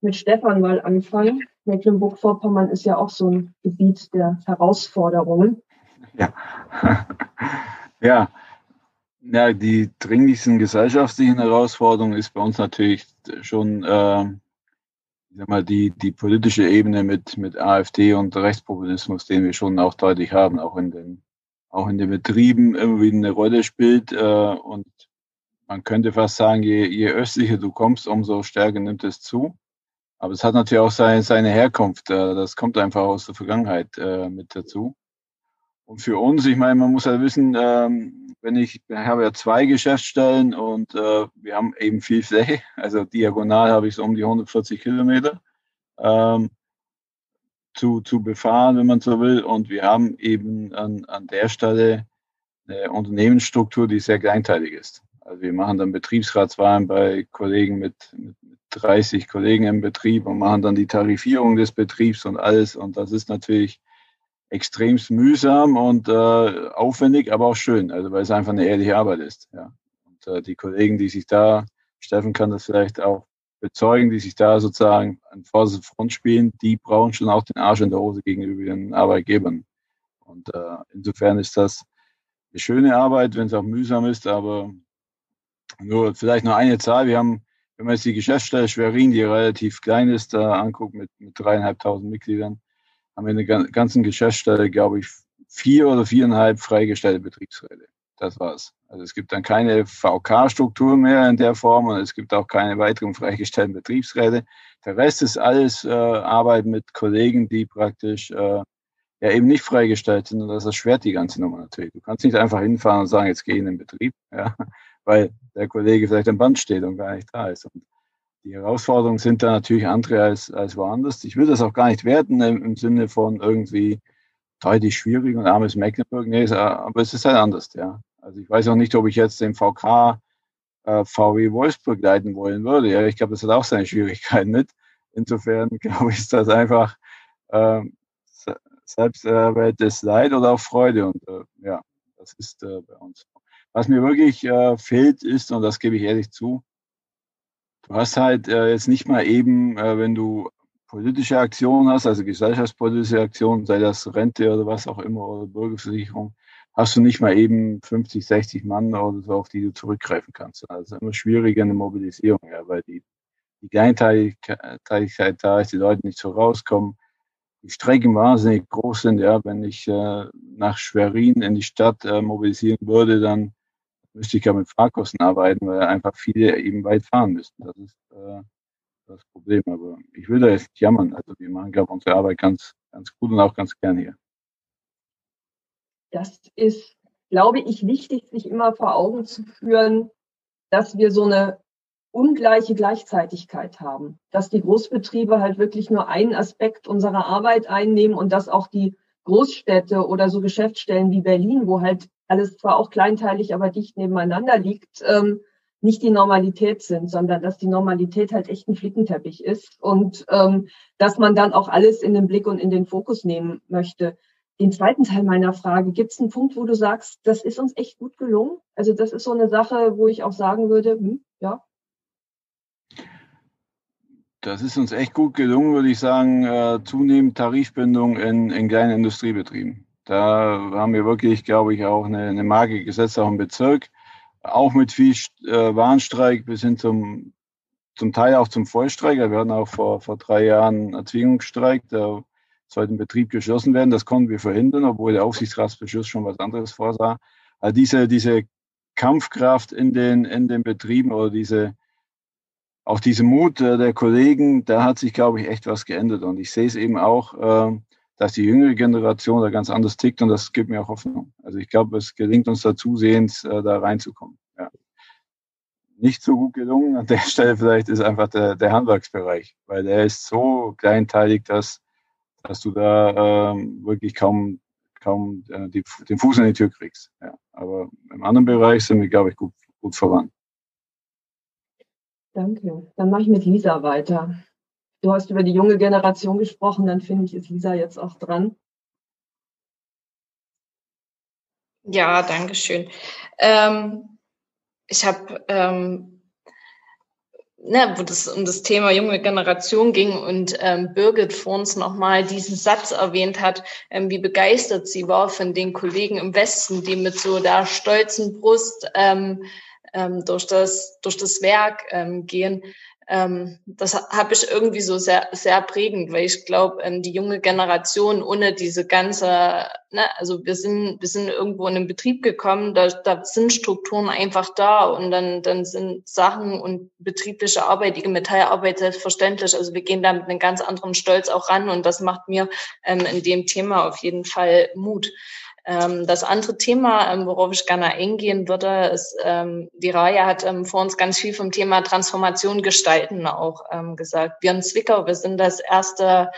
mit Stefan mal anfangen. Mecklenburg-Vorpommern ist ja auch so ein Gebiet der Herausforderungen. Ja. ja. Ja, die dringlichsten gesellschaftlichen Herausforderungen ist bei uns natürlich schon äh, ich sag mal, die, die politische Ebene mit, mit AfD und Rechtspopulismus, den wir schon auch deutlich haben, auch in den, auch in den Betrieben wieder eine Rolle spielt. Äh, und man könnte fast sagen, je, je östlicher du kommst, umso stärker nimmt es zu. Aber es hat natürlich auch seine, seine Herkunft. Äh, das kommt einfach aus der Vergangenheit äh, mit dazu. Und für uns, ich meine, man muss ja wissen, ähm, wenn ich, ich habe ja zwei Geschäftsstellen und äh, wir haben eben viel Fläche. Also diagonal habe ich so um die 140 Kilometer ähm, zu, zu befahren, wenn man so will. Und wir haben eben an, an der Stelle eine Unternehmensstruktur, die sehr kleinteilig ist. Also wir machen dann Betriebsratswahlen bei Kollegen mit, mit 30 Kollegen im Betrieb und machen dann die Tarifierung des Betriebs und alles. Und das ist natürlich extremst mühsam und äh, aufwendig, aber auch schön, also weil es einfach eine ehrliche Arbeit ist. Ja. Und äh, die Kollegen, die sich da, Steffen kann das vielleicht auch bezeugen, die sich da sozusagen an vorderster Front spielen, die brauchen schon auch den Arsch in der Hose gegenüber den Arbeitgebern. Und äh, insofern ist das eine schöne Arbeit, wenn es auch mühsam ist, aber nur vielleicht noch eine Zahl. Wir haben, wenn man jetzt die Geschäftsstelle Schwerin, die relativ klein ist, da anguckt mit, mit dreieinhalbtausend Mitgliedern, haben wir in der ganzen Geschäftsstelle, glaube ich, vier oder viereinhalb freigestellte Betriebsräte. Das war's. Also es gibt dann keine VK-Struktur mehr in der Form und es gibt auch keine weiteren freigestellten Betriebsräte. Der Rest ist alles äh, Arbeit mit Kollegen, die praktisch äh, ja eben nicht freigestellt sind und das erschwert die ganze Nummer natürlich. Du kannst nicht einfach hinfahren und sagen, jetzt geh in den Betrieb, ja, weil der Kollege vielleicht am Band steht und gar nicht da ist. Und die Herausforderungen sind da natürlich andere als, als woanders. Ich will das auch gar nicht werten im, im Sinne von irgendwie deutlich schwierig und armes Mecklenburg. Nee, aber es ist halt anders, ja. Also ich weiß auch nicht, ob ich jetzt den VK äh, VW Wolfsburg leiten wollen würde. Ja, ich glaube, das hat auch seine Schwierigkeiten mit. Insofern glaube ich, ist das einfach äh, selbst äh, das Leid oder auch Freude. Und äh, ja, das ist äh, bei uns. Was mir wirklich äh, fehlt, ist, und das gebe ich ehrlich zu, Du hast halt äh, jetzt nicht mal eben, äh, wenn du politische Aktionen hast, also gesellschaftspolitische Aktionen, sei das Rente oder was auch immer oder Bürgerversicherung, hast du nicht mal eben 50, 60 Mann oder so, auf die du zurückgreifen kannst. Also immer schwieriger eine Mobilisierung, ja, weil die, die Kleinteiligkeit da ist, die Leute nicht so rauskommen, die Strecken wahnsinnig groß sind, ja, wenn ich äh, nach Schwerin in die Stadt äh, mobilisieren würde, dann müsste ich ja mit Fahrkosten arbeiten, weil einfach viele eben weit fahren müssen. Das ist äh, das Problem. Aber ich will da jetzt nicht jammern. Also wir machen, glaube ich, unsere Arbeit ganz, ganz gut und auch ganz gern hier. Das ist, glaube ich, wichtig, sich immer vor Augen zu führen, dass wir so eine ungleiche Gleichzeitigkeit haben, dass die Großbetriebe halt wirklich nur einen Aspekt unserer Arbeit einnehmen und dass auch die Großstädte oder so Geschäftsstellen wie Berlin, wo halt alles zwar auch kleinteilig, aber dicht nebeneinander liegt, ähm, nicht die Normalität sind, sondern dass die Normalität halt echt ein Flickenteppich ist und ähm, dass man dann auch alles in den Blick und in den Fokus nehmen möchte. den zweiten Teil meiner Frage. Gibt es einen Punkt, wo du sagst, das ist uns echt gut gelungen? Also das ist so eine Sache, wo ich auch sagen würde, hm, ja. Das ist uns echt gut gelungen, würde ich sagen, äh, zunehmend Tarifbindung in, in kleinen Industriebetrieben. Da haben wir wirklich, glaube ich, auch eine, eine Marke gesetzt, auch im Bezirk. Auch mit viel äh, Warnstreik bis hin zum, zum Teil auch zum Vollstreik. Wir hatten auch vor, vor drei Jahren einen Erzwingungsstreik. Da sollte ein Betrieb geschlossen werden. Das konnten wir verhindern, obwohl der Aufsichtsratsbeschluss schon was anderes vorsah. Also diese, diese Kampfkraft in den, in den Betrieben oder diese, auch diese Mut der Kollegen, da hat sich, glaube ich, echt was geändert. Und ich sehe es eben auch, ähm, dass die jüngere Generation da ganz anders tickt und das gibt mir auch Hoffnung. Also ich glaube, es gelingt uns da zusehends, äh, da reinzukommen. Ja. Nicht so gut gelungen an der Stelle vielleicht ist einfach der, der Handwerksbereich, weil der ist so kleinteilig, dass dass du da ähm, wirklich kaum, kaum äh, die, den Fuß in die Tür kriegst. Ja. Aber im anderen Bereich sind wir, glaube ich, gut, gut voran. Danke. Dann mache ich mit Lisa weiter. Du hast über die junge Generation gesprochen, dann finde ich, ist Lisa jetzt auch dran. Ja, danke schön. Ähm, ich habe ähm, ne, wo das um das Thema junge Generation ging und ähm, Birgit vor uns nochmal diesen Satz erwähnt hat, ähm, wie begeistert sie war von den Kollegen im Westen, die mit so der stolzen Brust ähm, ähm, durch, das, durch das Werk ähm, gehen ähm, das habe ich irgendwie so sehr, sehr prägend, weil ich glaube, ähm, die junge Generation ohne diese ganze, ne, also wir sind, wir sind irgendwo in einen Betrieb gekommen, da, da sind Strukturen einfach da und dann, dann sind Sachen und betriebliche Arbeit, die Metallarbeit selbstverständlich. Also wir gehen da mit einem ganz anderen Stolz auch ran und das macht mir ähm, in dem Thema auf jeden Fall Mut. Ähm, das andere Thema, ähm, worauf ich gerne eingehen würde, ist, ähm, die Raya hat ähm, vor uns ganz viel vom Thema Transformation gestalten auch gesagt. In Zwickau, wir sind das erste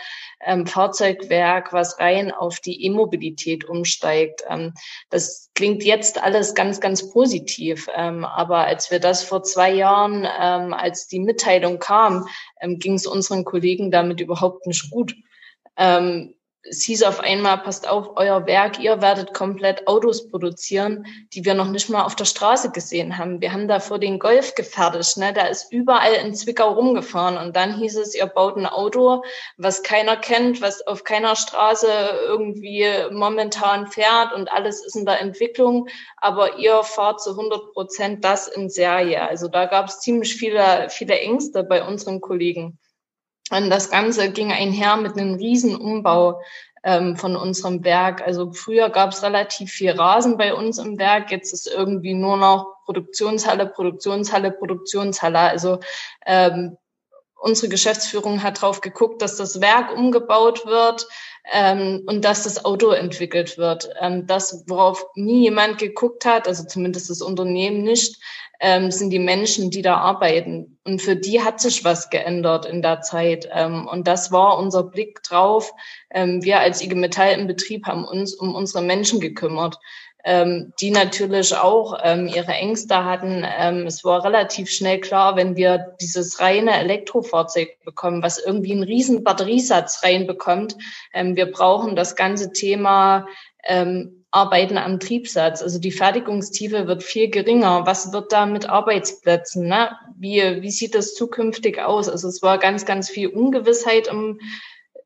Fahrzeugwerk, was rein auf die E-Mobilität umsteigt. das klingt jetzt alles ganz, ganz positiv. aber als wir das vor zwei Jahren, als die Mitteilung kam, ging es unseren Kollegen damit überhaupt nicht gut. Ähm, es hieß auf einmal, passt auf, euer Werk, ihr werdet komplett Autos produzieren, die wir noch nicht mal auf der Straße gesehen haben. Wir haben da vor den Golf gefertigt, ne? Da ist überall in Zwickau rumgefahren und dann hieß es, ihr baut ein Auto, was keiner kennt, was auf keiner Straße irgendwie momentan fährt und alles ist in der Entwicklung, aber ihr fahrt zu 100 Prozent das in Serie. Also da gab es ziemlich viele, viele Ängste bei unseren Kollegen. Und das Ganze ging einher mit einem Riesenumbau ähm, von unserem Werk. Also früher gab es relativ viel Rasen bei uns im Werk. Jetzt ist irgendwie nur noch Produktionshalle, Produktionshalle, Produktionshalle. Also ähm, unsere Geschäftsführung hat drauf geguckt, dass das Werk umgebaut wird ähm, und dass das Auto entwickelt wird. Ähm, das, worauf nie jemand geguckt hat, also zumindest das Unternehmen nicht, ähm, sind die Menschen, die da arbeiten. Und für die hat sich was geändert in der Zeit. Ähm, und das war unser Blick drauf. Ähm, wir als IG Metall im Betrieb haben uns um unsere Menschen gekümmert, ähm, die natürlich auch ähm, ihre Ängste hatten. Ähm, es war relativ schnell klar, wenn wir dieses reine Elektrofahrzeug bekommen, was irgendwie einen riesen Batteriesatz reinbekommt. Ähm, wir brauchen das ganze Thema ähm, arbeiten am Triebsatz. Also die Fertigungstiefe wird viel geringer. Was wird da mit Arbeitsplätzen? Ne? Wie, wie sieht das zukünftig aus? Also es war ganz, ganz viel Ungewissheit im,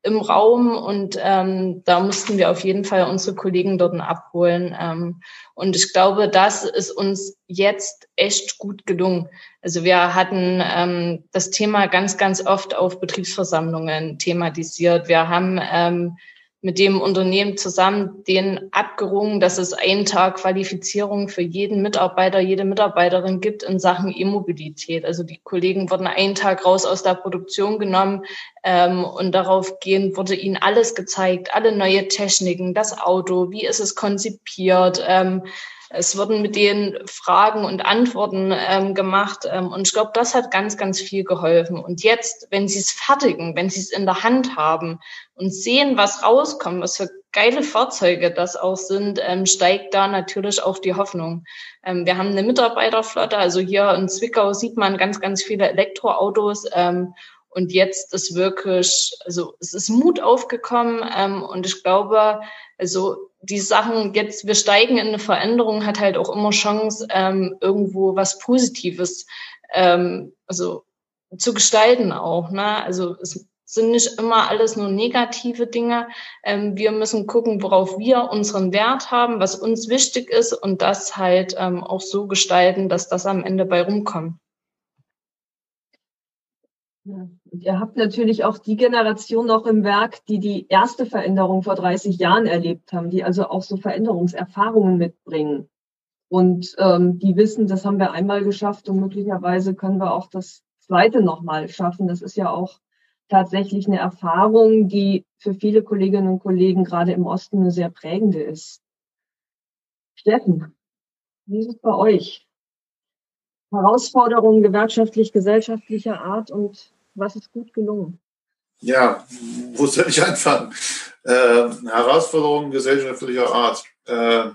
im Raum und ähm, da mussten wir auf jeden Fall unsere Kollegen dort abholen. Ähm, und ich glaube, das ist uns jetzt echt gut gelungen. Also wir hatten ähm, das Thema ganz, ganz oft auf Betriebsversammlungen thematisiert. Wir haben ähm, mit dem Unternehmen zusammen den abgerungen, dass es einen Tag Qualifizierung für jeden Mitarbeiter, jede Mitarbeiterin gibt in Sachen E-Mobilität. Also die Kollegen wurden einen Tag raus aus der Produktion genommen ähm, und darauf gehen wurde ihnen alles gezeigt, alle neue Techniken, das Auto, wie ist es konzipiert, ähm, es wurden mit denen Fragen und Antworten ähm, gemacht. Ähm, und ich glaube, das hat ganz, ganz viel geholfen. Und jetzt, wenn sie es fertigen, wenn sie es in der Hand haben und sehen, was rauskommt, was für geile Fahrzeuge das auch sind, ähm, steigt da natürlich auch die Hoffnung. Ähm, wir haben eine Mitarbeiterflotte, also hier in Zwickau sieht man ganz, ganz viele Elektroautos. Ähm, Und jetzt ist wirklich, also es ist Mut aufgekommen ähm, und ich glaube, also die Sachen jetzt, wir steigen in eine Veränderung, hat halt auch immer Chance, ähm, irgendwo was Positives, ähm, also zu gestalten auch. Ne? Also es sind nicht immer alles nur negative Dinge. Ähm, wir müssen gucken, worauf wir unseren Wert haben, was uns wichtig ist und das halt ähm, auch so gestalten, dass das am Ende bei rumkommt. Ja. Ihr habt natürlich auch die Generation noch im Werk, die die erste Veränderung vor 30 Jahren erlebt haben, die also auch so Veränderungserfahrungen mitbringen. Und ähm, die wissen, das haben wir einmal geschafft und möglicherweise können wir auch das zweite nochmal schaffen. Das ist ja auch tatsächlich eine Erfahrung, die für viele Kolleginnen und Kollegen gerade im Osten eine sehr prägende ist. Steffen, wie ist es bei euch? Herausforderungen gewerkschaftlich-gesellschaftlicher Art und was ist gut gelungen? Ja, wo soll ich anfangen? Äh, Herausforderungen gesellschaftlicher Art. Äh,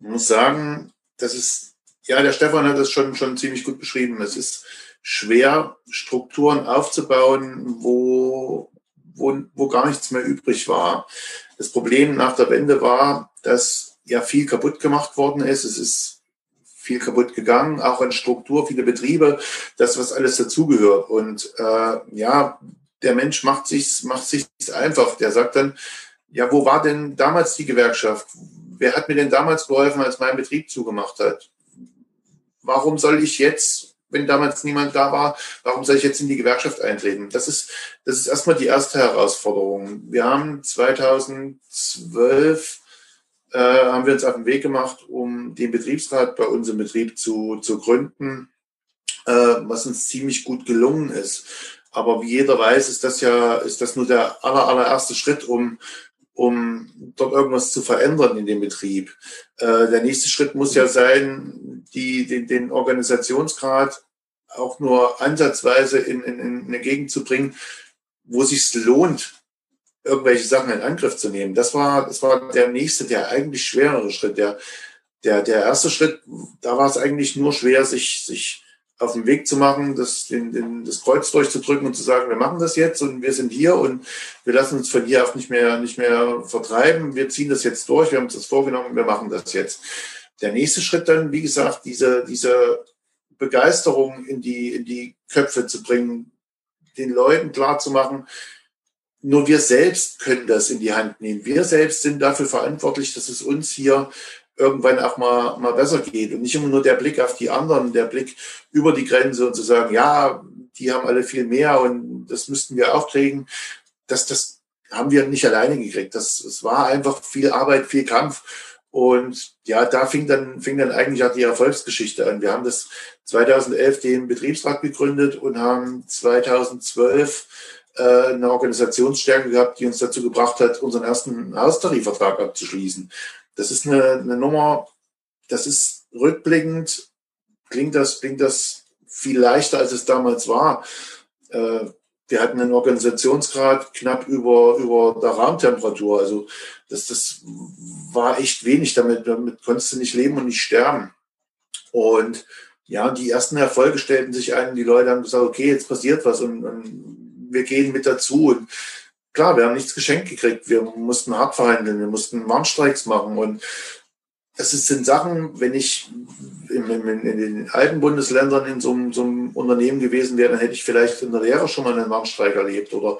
ich muss sagen, das ist, ja, der Stefan hat das schon, schon ziemlich gut beschrieben. Es ist schwer, Strukturen aufzubauen, wo, wo, wo gar nichts mehr übrig war. Das Problem nach der Wende war, dass ja viel kaputt gemacht worden ist. Es ist viel kaputt gegangen, auch an Struktur, viele Betriebe, das, was alles dazugehört. Und äh, ja, der Mensch macht sich macht sich einfach. Der sagt dann, ja, wo war denn damals die Gewerkschaft? Wer hat mir denn damals geholfen, als mein Betrieb zugemacht hat? Warum soll ich jetzt wenn damals niemand da war, warum soll ich jetzt in die Gewerkschaft eintreten? Das ist, das ist erstmal die erste Herausforderung. Wir haben 2012 äh, haben wir uns auf den Weg gemacht, um den Betriebsrat bei uns im Betrieb zu, zu gründen, äh, was uns ziemlich gut gelungen ist. Aber wie jeder weiß, ist das ja, ist das nur der aller, allererste Schritt, um, um dort irgendwas zu verändern in dem Betrieb. Äh, der nächste Schritt muss ja sein, die, den, den Organisationsgrad auch nur ansatzweise in, in, in eine Gegend zu bringen, wo sich lohnt, irgendwelche Sachen in Angriff zu nehmen. Das war, das war der nächste, der eigentlich schwerere Schritt. Der, der, der erste Schritt, da war es eigentlich nur schwer, sich, sich auf den Weg zu machen, das, den, den, das Kreuz durchzudrücken und zu sagen, wir machen das jetzt und wir sind hier und wir lassen uns von hier auf nicht mehr, nicht mehr vertreiben. Wir ziehen das jetzt durch, wir haben uns das vorgenommen, wir machen das jetzt. Der nächste Schritt dann, wie gesagt, diese, diese Begeisterung in die, in die Köpfe zu bringen, den Leuten klar zu machen, nur wir selbst können das in die Hand nehmen. Wir selbst sind dafür verantwortlich, dass es uns hier irgendwann auch mal, mal besser geht. Und nicht immer nur der Blick auf die anderen, der Blick über die Grenze und zu sagen, ja, die haben alle viel mehr und das müssten wir auch kriegen. Das, das haben wir nicht alleine gekriegt. Das, es war einfach viel Arbeit, viel Kampf. Und ja, da fing dann, fing dann eigentlich auch die Erfolgsgeschichte an. Wir haben das 2011 den Betriebsrat gegründet und haben 2012 äh, eine Organisationsstärke gehabt, die uns dazu gebracht hat, unseren ersten Haustarifvertrag abzuschließen. Das ist eine, eine Nummer, das ist rückblickend, klingt das, klingt das viel leichter, als es damals war. Äh, wir hatten einen Organisationsgrad knapp über, über der Raumtemperatur. Also das, das war echt wenig. Damit, damit konntest du nicht leben und nicht sterben. Und ja, die ersten Erfolge stellten sich ein. Die Leute haben gesagt, okay, jetzt passiert was und, und wir gehen mit dazu. Und klar, wir haben nichts geschenkt gekriegt. Wir mussten hart verhandeln, wir mussten Warnstreiks machen und das sind Sachen, wenn ich in, in, in, den alten Bundesländern in so einem, so einem, Unternehmen gewesen wäre, dann hätte ich vielleicht in der Lehre schon mal einen Warnstreik erlebt oder,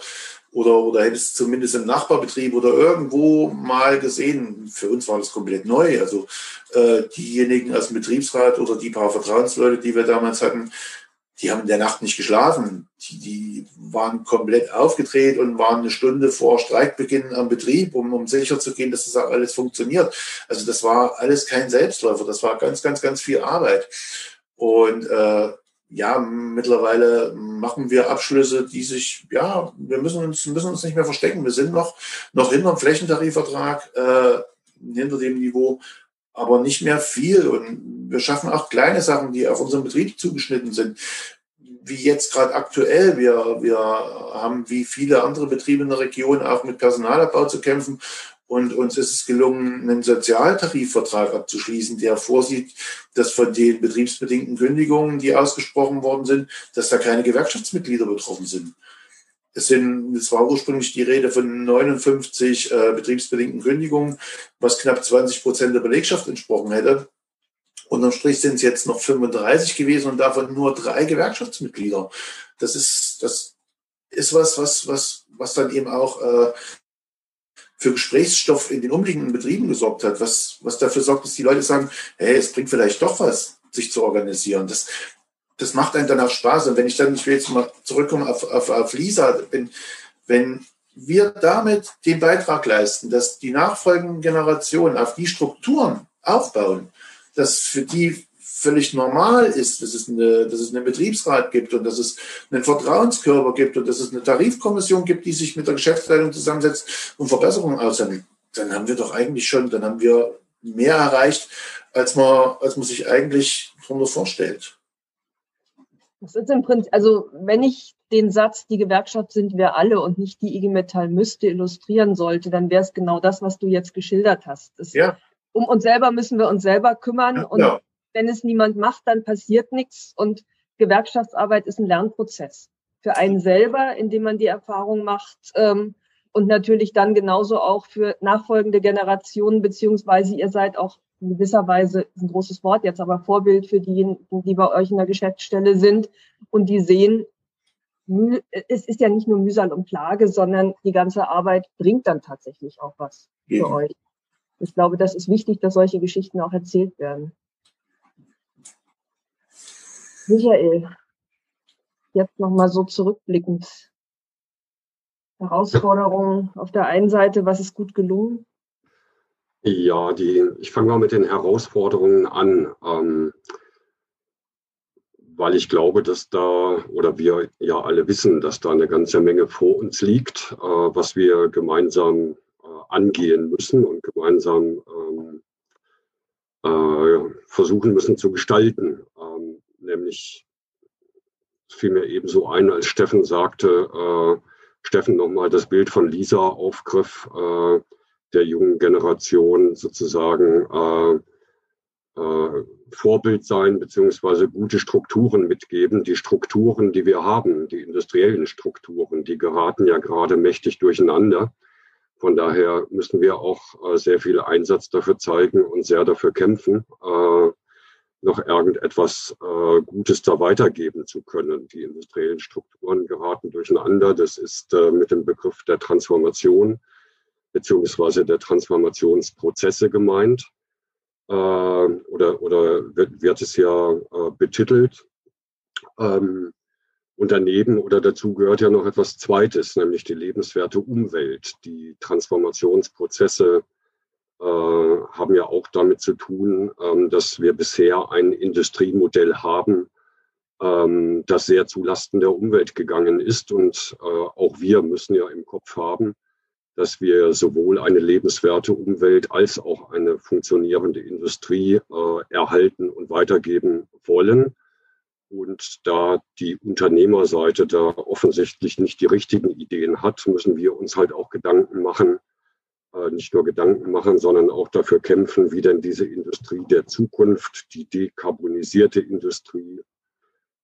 oder, oder hätte es zumindest im Nachbarbetrieb oder irgendwo mal gesehen. Für uns war das komplett neu. Also äh, diejenigen dem Betriebsrat oder die paar Vertrauensleute, die wir damals hatten, die haben in der Nacht nicht geschlafen. Die, die waren komplett aufgedreht und waren eine Stunde vor Streikbeginn am Betrieb, um, um sicher zu gehen, dass das auch alles funktioniert. Also das war alles kein Selbstläufer. Das war ganz, ganz, ganz viel Arbeit. Und äh, ja, mittlerweile machen wir Abschlüsse, die sich, ja, wir müssen uns, müssen uns nicht mehr verstecken. Wir sind noch, noch hinter dem Flächentarifvertrag, äh, hinter dem Niveau, aber nicht mehr viel. Und wir schaffen auch kleine Sachen, die auf unseren Betrieb zugeschnitten sind. Wie jetzt gerade aktuell. Wir, wir haben wie viele andere Betriebe in der Region auch mit Personalabbau zu kämpfen. Und uns ist es gelungen, einen Sozialtarifvertrag abzuschließen, der vorsieht, dass von den betriebsbedingten Kündigungen, die ausgesprochen worden sind, dass da keine Gewerkschaftsmitglieder betroffen sind. Es, sind, es war ursprünglich die Rede von 59 äh, betriebsbedingten Kündigungen, was knapp 20 Prozent der Belegschaft entsprochen hätte. Unterm Strich sind es jetzt noch 35 gewesen und davon nur drei Gewerkschaftsmitglieder. Das ist, das ist was, was, was, was dann eben auch äh, für Gesprächsstoff in den umliegenden Betrieben gesorgt hat, was, was dafür sorgt, dass die Leute sagen, hey, es bringt vielleicht doch was, sich zu organisieren. Das, das macht einen dann auch Spaß. Und wenn ich dann, ich will jetzt mal zurückkommen auf, auf, auf Lisa, wenn, wenn wir damit den Beitrag leisten, dass die nachfolgenden Generationen auf die Strukturen aufbauen, dass für die völlig normal ist, dass es, eine, dass es einen Betriebsrat gibt und dass es einen Vertrauenskörper gibt und dass es eine Tarifkommission gibt, die sich mit der Geschäftsleitung zusammensetzt und Verbesserungen aushandelt, dann haben wir doch eigentlich schon, dann haben wir mehr erreicht, als man, als man sich eigentlich darunter vorstellt. Das ist im Prinzip, also wenn ich den Satz, die Gewerkschaft sind wir alle und nicht die IG Metall müsste illustrieren sollte, dann wäre es genau das, was du jetzt geschildert hast. Das, ja. Um uns selber müssen wir uns selber kümmern ja, und ja wenn es niemand macht, dann passiert nichts. Und Gewerkschaftsarbeit ist ein Lernprozess für einen selber, indem man die Erfahrung macht ähm, und natürlich dann genauso auch für nachfolgende Generationen, beziehungsweise ihr seid auch in gewisser Weise, ist ein großes Wort jetzt, aber Vorbild für diejenigen, die bei euch in der Geschäftsstelle sind und die sehen, es ist ja nicht nur Mühsal und Plage, sondern die ganze Arbeit bringt dann tatsächlich auch was für ja. euch. Ich glaube, das ist wichtig, dass solche Geschichten auch erzählt werden. Michael, jetzt nochmal so zurückblickend. Herausforderungen auf der einen Seite, was ist gut gelungen? Ja, die, ich fange mal mit den Herausforderungen an, ähm, weil ich glaube, dass da, oder wir ja alle wissen, dass da eine ganze Menge vor uns liegt, äh, was wir gemeinsam äh, angehen müssen und gemeinsam ähm, äh, versuchen müssen zu gestalten. Nämlich fiel mir ebenso ein, als Steffen sagte, äh, Steffen nochmal das Bild von Lisa aufgriff, äh, der jungen Generation sozusagen äh, äh, Vorbild sein, beziehungsweise gute Strukturen mitgeben. Die Strukturen, die wir haben, die industriellen Strukturen, die geraten ja gerade mächtig durcheinander. Von daher müssen wir auch äh, sehr viel Einsatz dafür zeigen und sehr dafür kämpfen, äh, noch irgendetwas äh, Gutes da weitergeben zu können. Die industriellen Strukturen geraten durcheinander. Das ist äh, mit dem Begriff der Transformation beziehungsweise der Transformationsprozesse gemeint. Äh, oder, oder wird, wird es ja äh, betitelt. Ähm, und daneben oder dazu gehört ja noch etwas Zweites, nämlich die lebenswerte Umwelt, die Transformationsprozesse äh, haben ja auch damit zu tun, ähm, dass wir bisher ein Industriemodell haben, ähm, das sehr zulasten der Umwelt gegangen ist. Und äh, auch wir müssen ja im Kopf haben, dass wir sowohl eine lebenswerte Umwelt als auch eine funktionierende Industrie äh, erhalten und weitergeben wollen. Und da die Unternehmerseite da offensichtlich nicht die richtigen Ideen hat, müssen wir uns halt auch Gedanken machen, äh, nicht nur Gedanken machen, sondern auch dafür kämpfen, wie denn diese Industrie der Zukunft, die dekarbonisierte Industrie,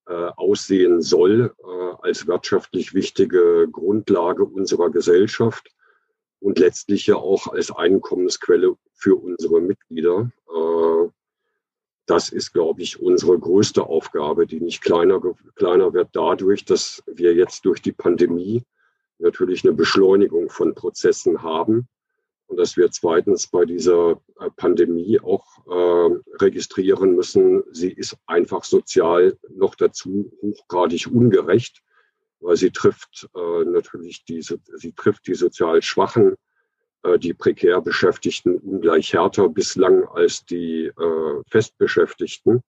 äh, aussehen soll äh, als wirtschaftlich wichtige Grundlage unserer Gesellschaft und letztlich ja auch als Einkommensquelle für unsere Mitglieder. Äh, das ist, glaube ich, unsere größte Aufgabe, die nicht kleiner, kleiner wird dadurch, dass wir jetzt durch die Pandemie natürlich eine Beschleunigung von Prozessen haben und dass wir zweitens bei dieser äh, Pandemie auch äh, registrieren müssen, sie ist einfach sozial noch dazu hochgradig ungerecht, weil sie trifft äh, natürlich diese, sie trifft die sozial Schwachen, äh, die prekär Beschäftigten ungleich härter bislang als die äh, Festbeschäftigten.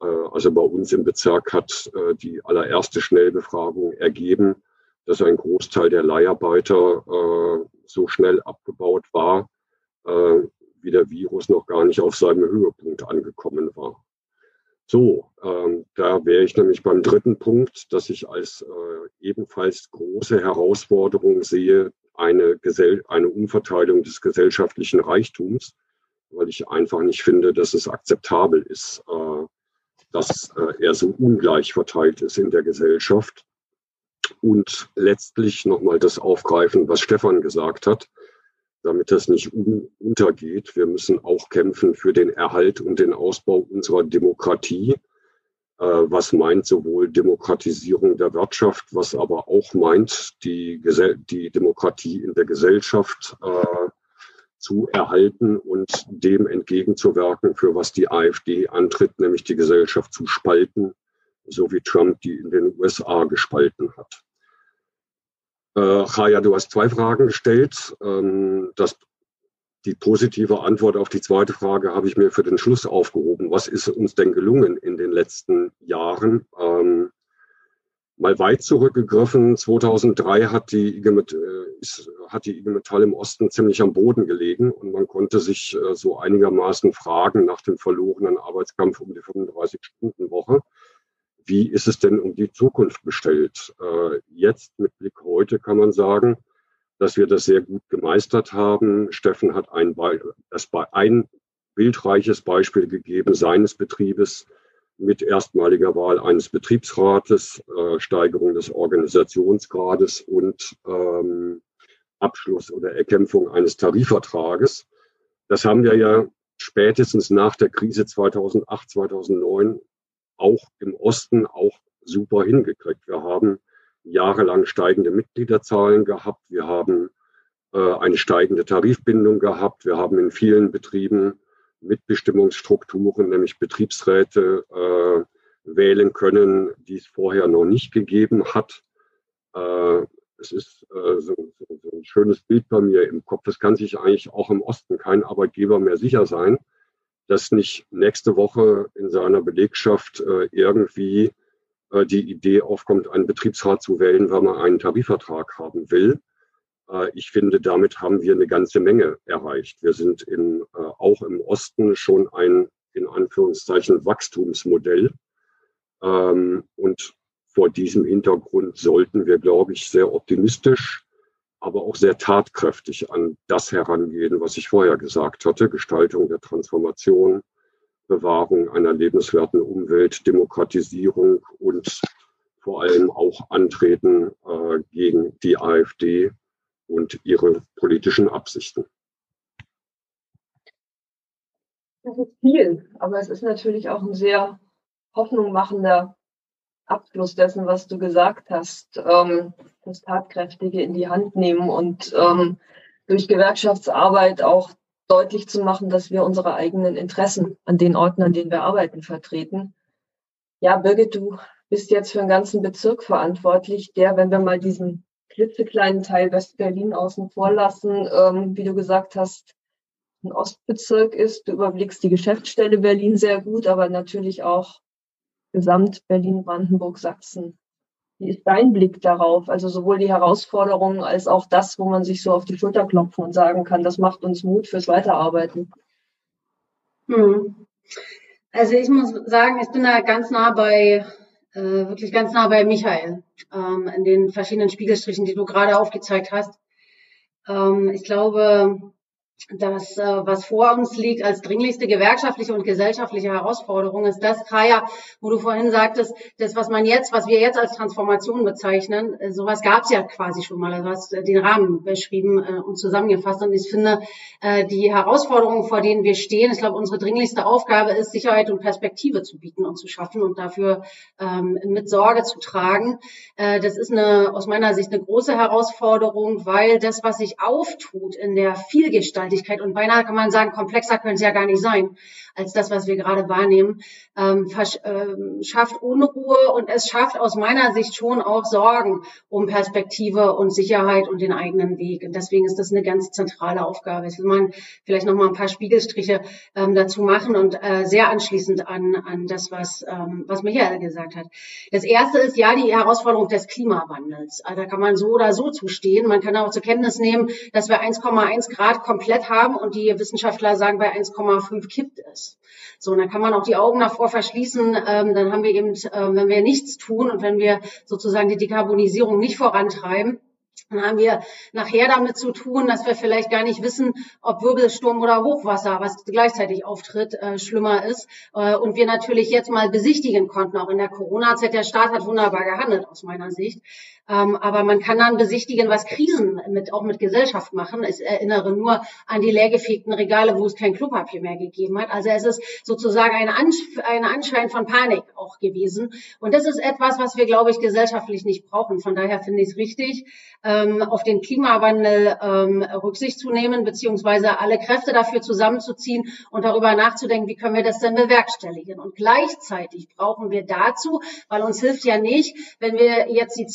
Äh, also bei uns im Bezirk hat äh, die allererste Schnellbefragung ergeben, dass ein Großteil der Leiharbeiter äh, so schnell abgebaut war, äh, wie der Virus noch gar nicht auf seinem Höhepunkt angekommen war. So, ähm, da wäre ich nämlich beim dritten Punkt, dass ich als äh, ebenfalls große Herausforderung sehe, eine, Gesell eine Umverteilung des gesellschaftlichen Reichtums, weil ich einfach nicht finde, dass es akzeptabel ist, äh, dass äh, er so ungleich verteilt ist in der Gesellschaft. Und letztlich nochmal das aufgreifen, was Stefan gesagt hat, damit das nicht un untergeht. Wir müssen auch kämpfen für den Erhalt und den Ausbau unserer Demokratie, äh, was meint sowohl Demokratisierung der Wirtschaft, was aber auch meint, die, die Demokratie in der Gesellschaft äh, zu erhalten und dem entgegenzuwirken, für was die AfD antritt, nämlich die Gesellschaft zu spalten, so wie Trump die in den USA gespalten hat. Äh, Chaya, du hast zwei Fragen gestellt. Ähm, das, die positive Antwort auf die zweite Frage habe ich mir für den Schluss aufgehoben. Was ist uns denn gelungen in den letzten Jahren? Ähm, mal weit zurückgegriffen, 2003 hat die, IG Met, äh, hat die IG Metall im Osten ziemlich am Boden gelegen und man konnte sich äh, so einigermaßen fragen nach dem verlorenen Arbeitskampf um die 35-Stunden-Woche wie ist es denn um die Zukunft bestellt? Äh, jetzt mit Blick heute kann man sagen, dass wir das sehr gut gemeistert haben. Steffen hat ein, das ein bildreiches Beispiel gegeben seines Betriebes mit erstmaliger Wahl eines Betriebsrates, äh, Steigerung des Organisationsgrades und ähm, Abschluss oder Erkämpfung eines Tarifvertrages. Das haben wir ja spätestens nach der Krise 2008, 2009 auch im Osten auch super hingekriegt. Wir haben jahrelang steigende Mitgliederzahlen gehabt. Wir haben äh, eine steigende Tarifbindung gehabt. Wir haben in vielen Betrieben Mitbestimmungsstrukturen, nämlich Betriebsräte, äh, wählen können, die es vorher noch nicht gegeben hat. Äh, es ist äh, so, so, so, ein schönes Bild bei mir im Kopf. Es kann sich eigentlich auch im Osten kein Arbeitgeber mehr sicher sein, dass nicht nächste Woche in seiner Belegschaft äh, irgendwie äh, die Idee aufkommt, einen Betriebsrat zu wählen, weil man einen Tarifvertrag haben will. Äh, ich finde, damit haben wir eine ganze Menge erreicht. Wir sind im, äh, auch im Osten schon ein, in Anführungszeichen, Wachstumsmodell. Ähm, und vor diesem Hintergrund sollten wir, glaube ich, sehr optimistisch aber auch sehr tatkräftig an das herangehen, was ich vorher gesagt hatte, Gestaltung der Transformation, Bewahrung einer lebenswerten Umwelt, Demokratisierung und vor allem auch Antreten äh, gegen die AfD und ihre politischen Absichten. Das ist viel, aber es ist natürlich auch ein sehr hoffnungmachender Abschluss dessen, was du gesagt hast, ähm, das Tatkräftige in die Hand nehmen und ähm, durch Gewerkschaftsarbeit auch deutlich zu machen, dass wir unsere eigenen Interessen an den Orten, an denen wir arbeiten, vertreten. Ja, Birgit, du bist jetzt für den ganzen Bezirk verantwortlich, der, wenn wir mal diesen klitzekleinen Teil West-Berlin außen vor lassen, ähm, wie du gesagt hast, ein Ostbezirk ist. Du überblickst die Geschäftsstelle Berlin sehr gut, aber natürlich auch Gesamt Berlin, Brandenburg, Sachsen. Wie ist dein Blick darauf? Also sowohl die Herausforderungen als auch das, wo man sich so auf die Schulter klopfen und sagen kann, das macht uns Mut fürs Weiterarbeiten. Hm. Also ich muss sagen, ich bin da ganz nah bei, äh, wirklich ganz nah bei Michael, ähm, in den verschiedenen Spiegelstrichen, die du gerade aufgezeigt hast. Ähm, ich glaube, das, äh, was vor uns liegt als dringlichste gewerkschaftliche und gesellschaftliche Herausforderung, ist das, Kaya, wo du vorhin sagtest, das, was man jetzt, was wir jetzt als Transformation bezeichnen, äh, sowas gab es ja quasi schon mal. Also du hast den Rahmen beschrieben äh, und zusammengefasst. Und ich finde, die Herausforderungen, vor denen wir stehen, ich glaube, unsere dringlichste Aufgabe ist, Sicherheit und Perspektive zu bieten und zu schaffen und dafür ähm, mit Sorge zu tragen. das ist eine, aus meiner Sicht eine große Herausforderung, weil das, was sich auftut in der Vielgestaltigkeit, Vielseitigkeit und beinahe kann man sagen, komplexer können sie ja gar nicht sein als das, was wir gerade wahrnehmen, ähm, ähm, schafft Unruhe und es schafft aus meiner Sicht schon auch Sorgen um Perspektive und Sicherheit und den eigenen Weg. Und deswegen ist das eine ganz zentrale Aufgabe. Ich will mal vielleicht noch mal ein paar Spiegelstriche ähm, dazu machen und äh, sehr anschließend an, an das, was, ähm, was Michael gesagt hat. Das erste ist ja die Herausforderung des Klimawandels. Also da kann man so oder so zustehen. Man kann auch zur Kenntnis nehmen, dass wir 1,1 Grad komplett haben und die Wissenschaftler sagen, bei 1,5 kippt es. So, und dann kann man auch die Augen davor verschließen. Ähm, dann haben wir eben, äh, wenn wir nichts tun und wenn wir sozusagen die Dekarbonisierung nicht vorantreiben, Dann haben wir nachher damit zu tun, dass wir vielleicht gar nicht wissen, ob Wirbelsturm oder Hochwasser, was gleichzeitig auftritt, äh, schlimmer ist. Äh, und wir natürlich jetzt mal besichtigen konnten, auch in der Corona-Zeit. Der Staat hat wunderbar gehandelt aus meiner Sicht. Ähm, aber man kann dann besichtigen, was Krisen mit, auch mit Gesellschaft machen. Ich erinnere nur an die leergefegten Regale, wo es kein Klopapier mehr gegeben hat. Also es ist sozusagen ein, Ansch ein Anschein von Panik auch gewesen. Und das ist etwas, was wir, glaube ich, gesellschaftlich nicht brauchen. Von daher finde ich es richtig, ähm, auf den Klimawandel ähm, Rücksicht zu nehmen, beziehungsweise alle Kräfte dafür zusammenzuziehen und darüber nachzudenken, wie können wir das denn bewerkstelligen. Und gleichzeitig brauchen wir dazu, weil uns hilft ja nicht, wenn wir jetzt die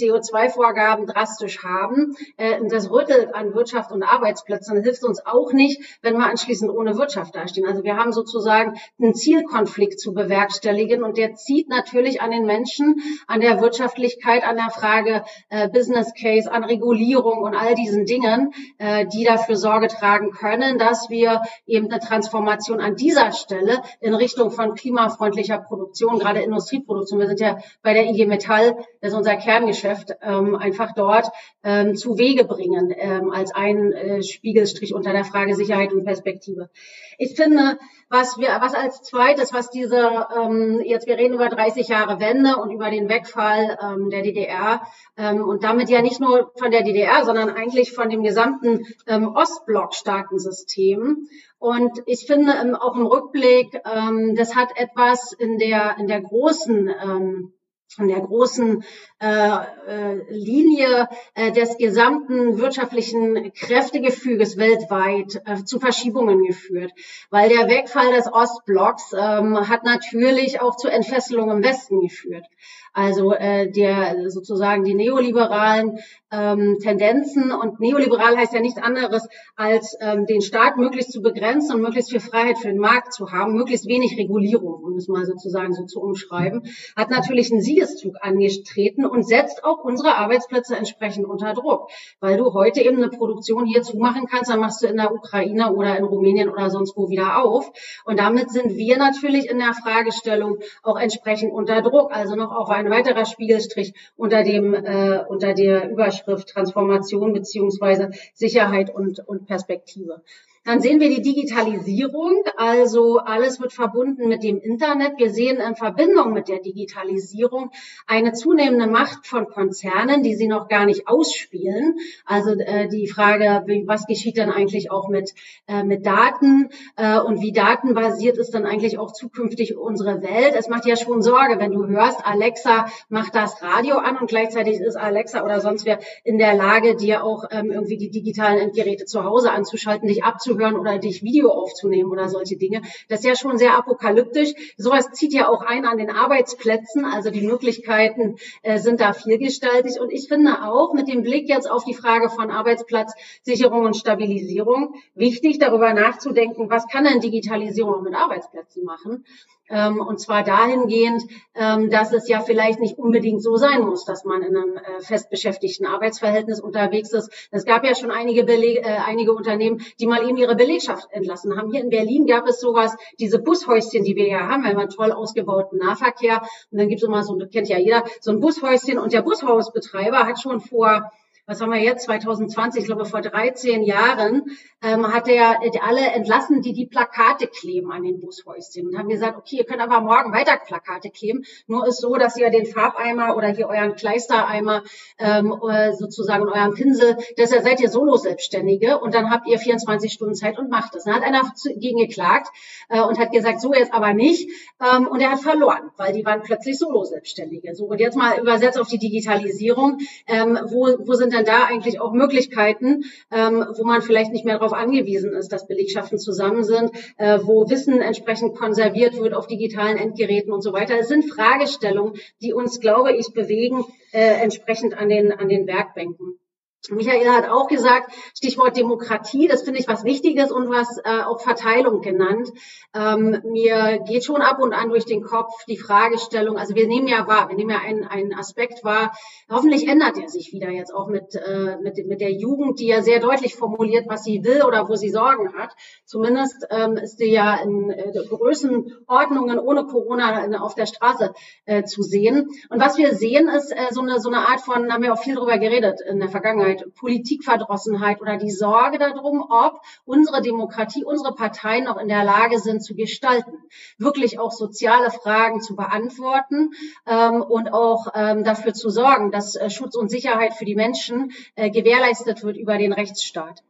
CO2-Vorgaben drastisch haben, äh, das rüttelt an Wirtschaft und Arbeitsplätzen, hilft uns auch nicht, wenn wir anschließend ohne Wirtschaft dastehen. Also wir haben sozusagen einen Zielkonflikt zu bewerkstelligen und der zieht natürlich an den Menschen, an der Wirtschaftlichkeit, an der Frage äh, Business Case, an Regulierung und all diesen Dingen, äh, die dafür Sorge tragen können, dass wir eben eine Transformation an dieser Stelle in Richtung von klimafreundlicher Produktion, gerade Industrieproduktion, wir sind ja bei der IG Metall, das ist unser Kerngeschäft, ähm, einfach dort ähm, zu Wege bringen, ähm, als ein äh, Spiegelstrich unter der Frage Sicherheit und Perspektive. Ich finde, was wir, was als zweites, was diese, ähm, jetzt wir reden über 30 Jahre Wende und über den Wegfall ähm, der DDR ähm, und damit ja nicht nur von der DDR, sondern eigentlich von dem gesamten ähm, Ostblock-Staatensystem. Und ich finde ähm, auch im Rückblick, ähm, das hat etwas in der in der großen ähm, von der großen Linie äh, des gesamten wirtschaftlichen Kräftegefüges weltweit äh, zu Verschiebungen geführt. Weil der Wegfall des Ostblocks ähm, hat natürlich auch zu Entfesselung im Westen geführt. Also äh, der sozusagen die neoliberalen ähm, Tendenzen und neoliberal heißt ja nichts anderes als ähm, den Staat möglichst zu begrenzen und möglichst viel Freiheit für den Markt zu haben, möglichst wenig Regulierung, um es mal sozusagen so zu umschreiben, hat natürlich einen Siegeszug angetreten und setzt auch unsere Arbeitsplätze entsprechend unter Druck, weil du heute eben eine Produktion hier zumachen kannst, dann machst du in der Ukraine oder in Rumänien oder sonst wo wieder auf. Und damit sind wir natürlich in der Fragestellung auch entsprechend unter Druck, also noch auf ein weiterer Spiegelstrich unter dem äh, unter der Überschrift Transformation beziehungsweise Sicherheit und, und Perspektive. Dann sehen wir die Digitalisierung, also alles wird verbunden mit dem Internet. Wir sehen in Verbindung mit der Digitalisierung eine zunehmende Macht von Konzernen, die sie noch gar nicht ausspielen. Also äh, die Frage, was geschieht denn eigentlich auch mit, äh, mit Daten äh, und wie datenbasiert ist dann eigentlich auch zukünftig unsere Welt. Es macht ja schon Sorge, wenn du hörst, Alexa macht das Radio an und gleichzeitig ist Alexa oder sonst wer in der Lage, dir auch ähm, irgendwie die digitalen Endgeräte zu Hause anzuschalten, dich abzuschalten zuzuhören oder dich Video aufzunehmen oder solche Dinge. Das ist ja schon sehr apokalyptisch. Sowas zieht ja auch ein an den Arbeitsplätzen. Also die Möglichkeiten äh, sind da vielgestaltig. Und ich finde auch mit dem Blick jetzt auf die Frage von Arbeitsplatzsicherung und Stabilisierung wichtig, darüber nachzudenken, was kann denn Digitalisierung mit Arbeitsplätzen machen? Ähm, und zwar dahingehend, ähm, dass es ja vielleicht nicht unbedingt so sein muss, dass man in einem äh, festbeschäftigten Arbeitsverhältnis unterwegs ist. Es gab ja schon einige, Beleg äh, einige Unternehmen, die mal eben ihre Belegschaft entlassen haben. Hier in Berlin gab es sowas, diese Bushäuschen, die wir ja haben, weil man toll ausgebauten Nahverkehr. Und dann gibt es immer so, kennt ja jeder, so ein Bushäuschen. Und der Bushausbetreiber hat schon vor was haben wir jetzt, 2020, ich glaube vor 13 Jahren, ähm, hat er alle entlassen, die die Plakate kleben an den Bushäuschen und haben gesagt, okay, ihr könnt aber morgen weiter Plakate kleben, nur ist so, dass ihr den Farbeimer oder hier euren Kleistereimer ähm, sozusagen euren Pinsel, deshalb seid ihr Solo-Selbstständige und dann habt ihr 24 Stunden Zeit und macht das. Dann hat einer gegen geklagt äh, und hat gesagt, so jetzt aber nicht ähm, und er hat verloren, weil die waren plötzlich Solo-Selbstständige. So und jetzt mal übersetzt auf die Digitalisierung, ähm, wo, wo sind denn da eigentlich auch Möglichkeiten, ähm, wo man vielleicht nicht mehr darauf angewiesen ist, dass Belegschaften zusammen sind, äh, wo Wissen entsprechend konserviert wird auf digitalen Endgeräten und so weiter. Es sind Fragestellungen, die uns, glaube ich, bewegen, äh, entsprechend an den, an den Werkbänken. Michael hat auch gesagt, Stichwort Demokratie, das finde ich was Wichtiges und was äh, auch Verteilung genannt. Ähm, mir geht schon ab und an durch den Kopf die Fragestellung, also wir nehmen ja wahr, wir nehmen ja einen, einen Aspekt wahr, hoffentlich ändert er sich wieder jetzt auch mit, äh, mit, mit der Jugend, die ja sehr deutlich formuliert, was sie will oder wo sie Sorgen hat. Zumindest ähm, ist sie ja in äh, Größenordnungen ohne Corona auf der Straße äh, zu sehen. Und was wir sehen, ist äh, so, eine, so eine Art von, haben wir auch viel drüber geredet in der Vergangenheit, Unzufriedenheit, Politikverdrossenheit oder die Sorge darum, ob unsere Demokratie, unsere Parteien noch in der Lage sind zu gestalten, wirklich auch soziale Fragen zu beantworten ähm, und auch ähm, dafür zu sorgen, dass äh, Schutz und Sicherheit für die Menschen äh, gewährleistet wird über den Rechtsstaat.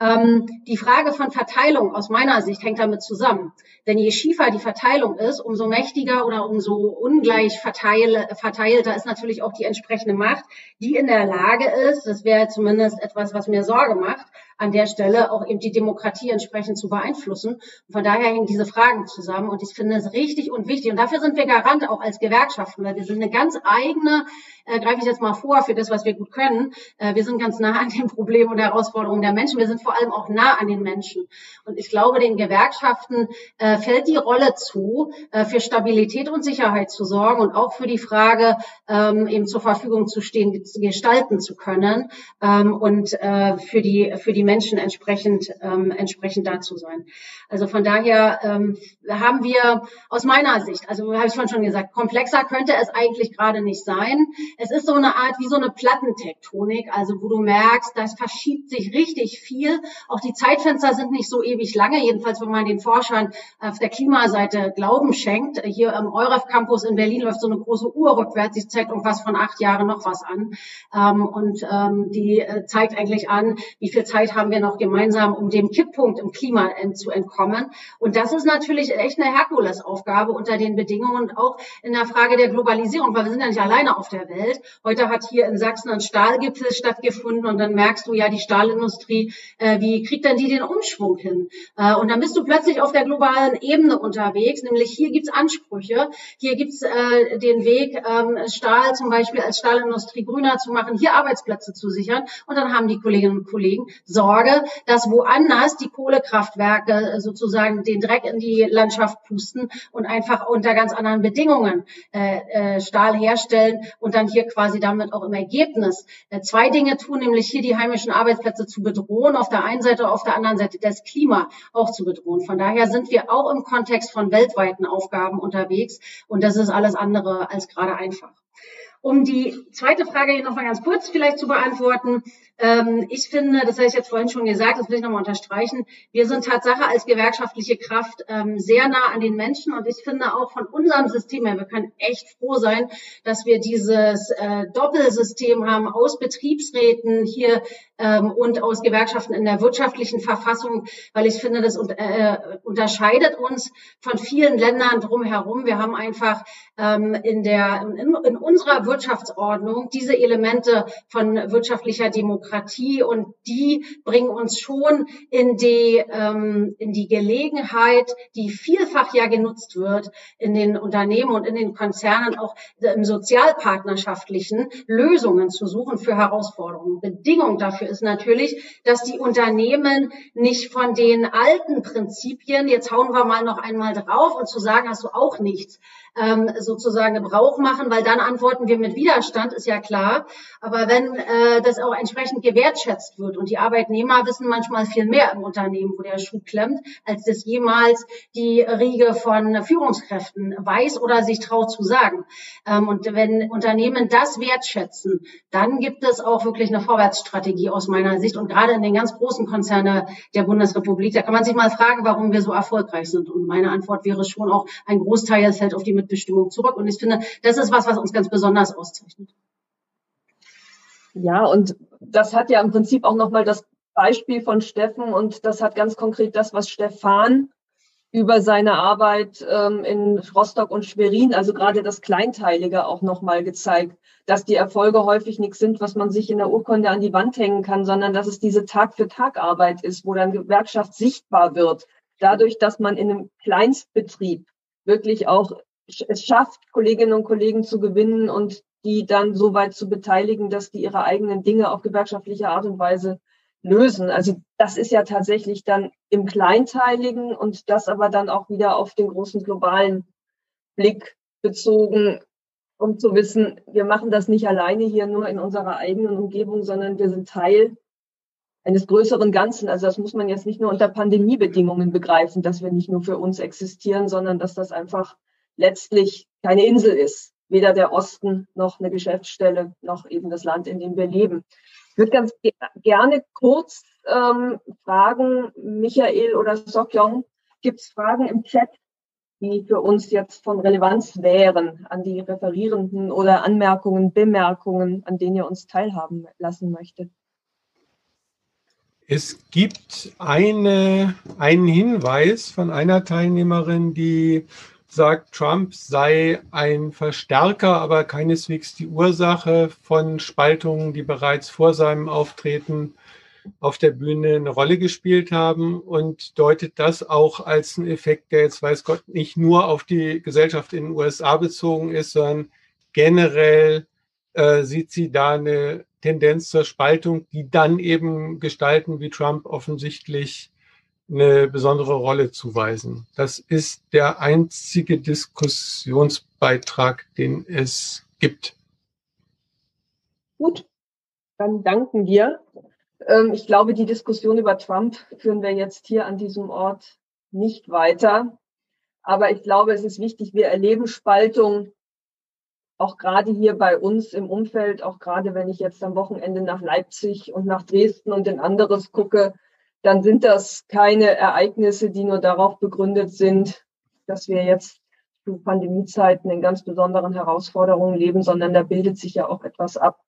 Ähm, die Frage von Verteilung aus meiner Sicht hängt damit zusammen. Denn je schiefer die Verteilung ist, umso mächtiger oder umso ungleich verteil, verteilter ist natürlich auch die entsprechende Macht, die in der Lage ist, das wäre zumindest etwas, was mir Sorge macht, an der Stelle auch eben die Demokratie entsprechend zu beeinflussen. Von daher hängen diese Fragen zusammen und ich finde es richtig und wichtig. Und dafür sind wir Garant auch als Gewerkschaften, weil wir sind eine ganz eigene, äh, greife ich jetzt mal vor, für das, was wir gut können. Äh, wir sind ganz nah an den Problemen und Herausforderungen der Menschen. Wir sind vor allem auch nah an den Menschen. Und ich glaube, den Gewerkschaften äh, fällt die Rolle zu, äh, für Stabilität und Sicherheit zu sorgen und auch für die Frage, ähm, eben zur Verfügung zu stehen, gestalten zu können ähm, und äh, für die, für die Menschen entsprechend, ähm, entsprechend da zu sein. Also von daher ähm, haben wir aus meiner Sicht, also habe ich vorhin schon gesagt, komplexer könnte es eigentlich gerade nicht sein. Es ist so eine Art wie so eine Plattentektonik, also wo du merkst, das verschiebt sich richtig viel. Auch die Zeitfenster sind nicht so ewig lange, jedenfalls wenn man den Forschern auf der Klimaseite Glauben schenkt. Hier im EUREF Campus in Berlin läuft so eine große Uhr rückwärts, die zeigt irgendwas von acht Jahren noch was an. Ähm, und ähm, die äh, zeigt eigentlich an, wie viel Zeit haben wir noch gemeinsam, um dem Kipppunkt im Klima zu entkommen. Und das ist natürlich echt eine Herkulesaufgabe unter den Bedingungen auch in der Frage der Globalisierung, weil wir sind ja nicht alleine auf der Welt. Heute hat hier in Sachsen ein Stahlgipfel stattgefunden und dann merkst du ja, die Stahlindustrie, äh, wie kriegt denn die den Umschwung hin? Äh, und dann bist du plötzlich auf der globalen Ebene unterwegs, nämlich hier gibt's Ansprüche, hier gibt's äh, den Weg, ähm, Stahl zum Beispiel als Stahlindustrie grüner zu machen, hier Arbeitsplätze zu sichern. Und dann haben die Kolleginnen und Kollegen Sorge, dass woanders die Kohlekraftwerke sozusagen den Dreck in die Landschaft pusten und einfach unter ganz anderen Bedingungen äh, äh, Stahl herstellen und dann hier quasi damit auch im Ergebnis äh, zwei Dinge tun, nämlich hier die heimischen Arbeitsplätze zu bedrohen, auf der einen Seite, auf der anderen Seite das Klima auch zu bedrohen. Von daher sind wir auch im Kontext von weltweiten Aufgaben unterwegs und das ist alles andere als gerade einfach. Um die zweite Frage hier nochmal ganz kurz vielleicht zu beantworten. Ähm, ich finde, das habe ich jetzt vorhin schon gesagt, das will ich nochmal unterstreichen, wir sind Tatsache als gewerkschaftliche Kraft ähm, sehr nah an den Menschen und ich finde auch von unserem System her, wir können echt froh sein, dass wir dieses äh, Doppelsystem haben aus Betriebsräten hier ähm, und aus Gewerkschaften in der wirtschaftlichen Verfassung, weil ich finde, das äh, unterscheidet uns von vielen Ländern drumherum. Wir haben einfach ähm, in, der, in, in unserer Wirtschaftsordnung diese Elemente von wirtschaftlicher Demokratie und die bringen uns schon in die, ähm, in die Gelegenheit, die vielfach ja genutzt wird in den Unternehmen und in den Konzernen, auch im sozialpartnerschaftlichen Lösungen zu suchen für Herausforderungen. Bedingung dafür ist natürlich, dass die Unternehmen nicht von den alten Prinzipien, jetzt hauen wir mal noch einmal drauf und zu sagen, hast du auch nichts, ähm, sozusagen Gebrauch machen, weil dann antworten wir mit Widerstand, ist ja klar. Aber wenn äh, das auch entsprechend gewertschätzt wird und die Arbeitnehmer wissen manchmal viel mehr im Unternehmen, wo der Schuh klemmt, als das jemals die Riege von Führungskräften weiß oder sich traut zu sagen. Ähm, und wenn Unternehmen das wertschätzen, dann gibt es auch wirklich eine Vorwärtsstrategie aus meiner Sicht. Und gerade in den ganz großen Konzernen der Bundesrepublik, da kann man sich mal fragen, warum wir so erfolgreich sind. Und meine Antwort wäre schon auch, ein Großteil fällt auf die Mitbestimmung zurück. Und ich finde, das ist was, was uns ganz besonders auszeichnet. Ja, und das hat ja im Prinzip auch nochmal das Beispiel von Steffen und das hat ganz konkret das, was Stefan über seine Arbeit ähm, in Rostock und Schwerin, also gerade das Kleinteilige auch nochmal gezeigt, dass die Erfolge häufig nichts sind, was man sich in der Urkunde an die Wand hängen kann, sondern dass es diese Tag-für-Tag-Arbeit ist, wo dann Gewerkschaft sichtbar wird, dadurch, dass man in einem Kleinstbetrieb wirklich auch es schafft, Kolleginnen und Kollegen zu gewinnen und die dann so weit zu beteiligen, dass die ihre eigenen Dinge auf gewerkschaftliche Art und Weise lösen. Also das ist ja tatsächlich dann im Kleinteiligen und das aber dann auch wieder auf den großen globalen Blick bezogen, um zu wissen, wir machen das nicht alleine hier nur in unserer eigenen Umgebung, sondern wir sind Teil eines größeren Ganzen. Also das muss man jetzt nicht nur unter Pandemiebedingungen begreifen, dass wir nicht nur für uns existieren, sondern dass das einfach letztlich keine Insel ist, weder der Osten noch eine Geschäftsstelle noch eben das Land, in dem wir leben. Ich würde ganz gerne kurz ähm, fragen, Michael oder Sokyong, gibt es Fragen im Chat, die für uns jetzt von Relevanz wären an die Referierenden oder Anmerkungen, Bemerkungen, an denen ihr uns teilhaben lassen möchtet? Es gibt eine, einen Hinweis von einer Teilnehmerin, die sagt, Trump sei ein Verstärker, aber keineswegs die Ursache von Spaltungen, die bereits vor seinem Auftreten auf der Bühne eine Rolle gespielt haben. Und deutet das auch als einen Effekt, der jetzt weiß Gott nicht nur auf die Gesellschaft in den USA bezogen ist, sondern generell äh, sieht sie da eine Tendenz zur Spaltung, die dann eben Gestalten wie Trump offensichtlich eine besondere Rolle zuweisen. Das ist der einzige Diskussionsbeitrag, den es gibt. Gut, dann danken wir. Ähm, ich glaube, die Diskussion über Trump führen wir jetzt hier an diesem Ort nicht weiter. Aber ich glaube, es ist wichtig, wir erleben Spaltung auch gerade hier bei uns im Umfeld, auch gerade wenn ich jetzt am Wochenende nach Leipzig und nach Dresden und in anderes gucke, dann sind das keine Ereignisse, die nur darauf begründet sind, dass wir jetzt zu Pandemiezeiten in ganz besonderen Herausforderungen leben, sondern da bildet sich ja auch etwas ab,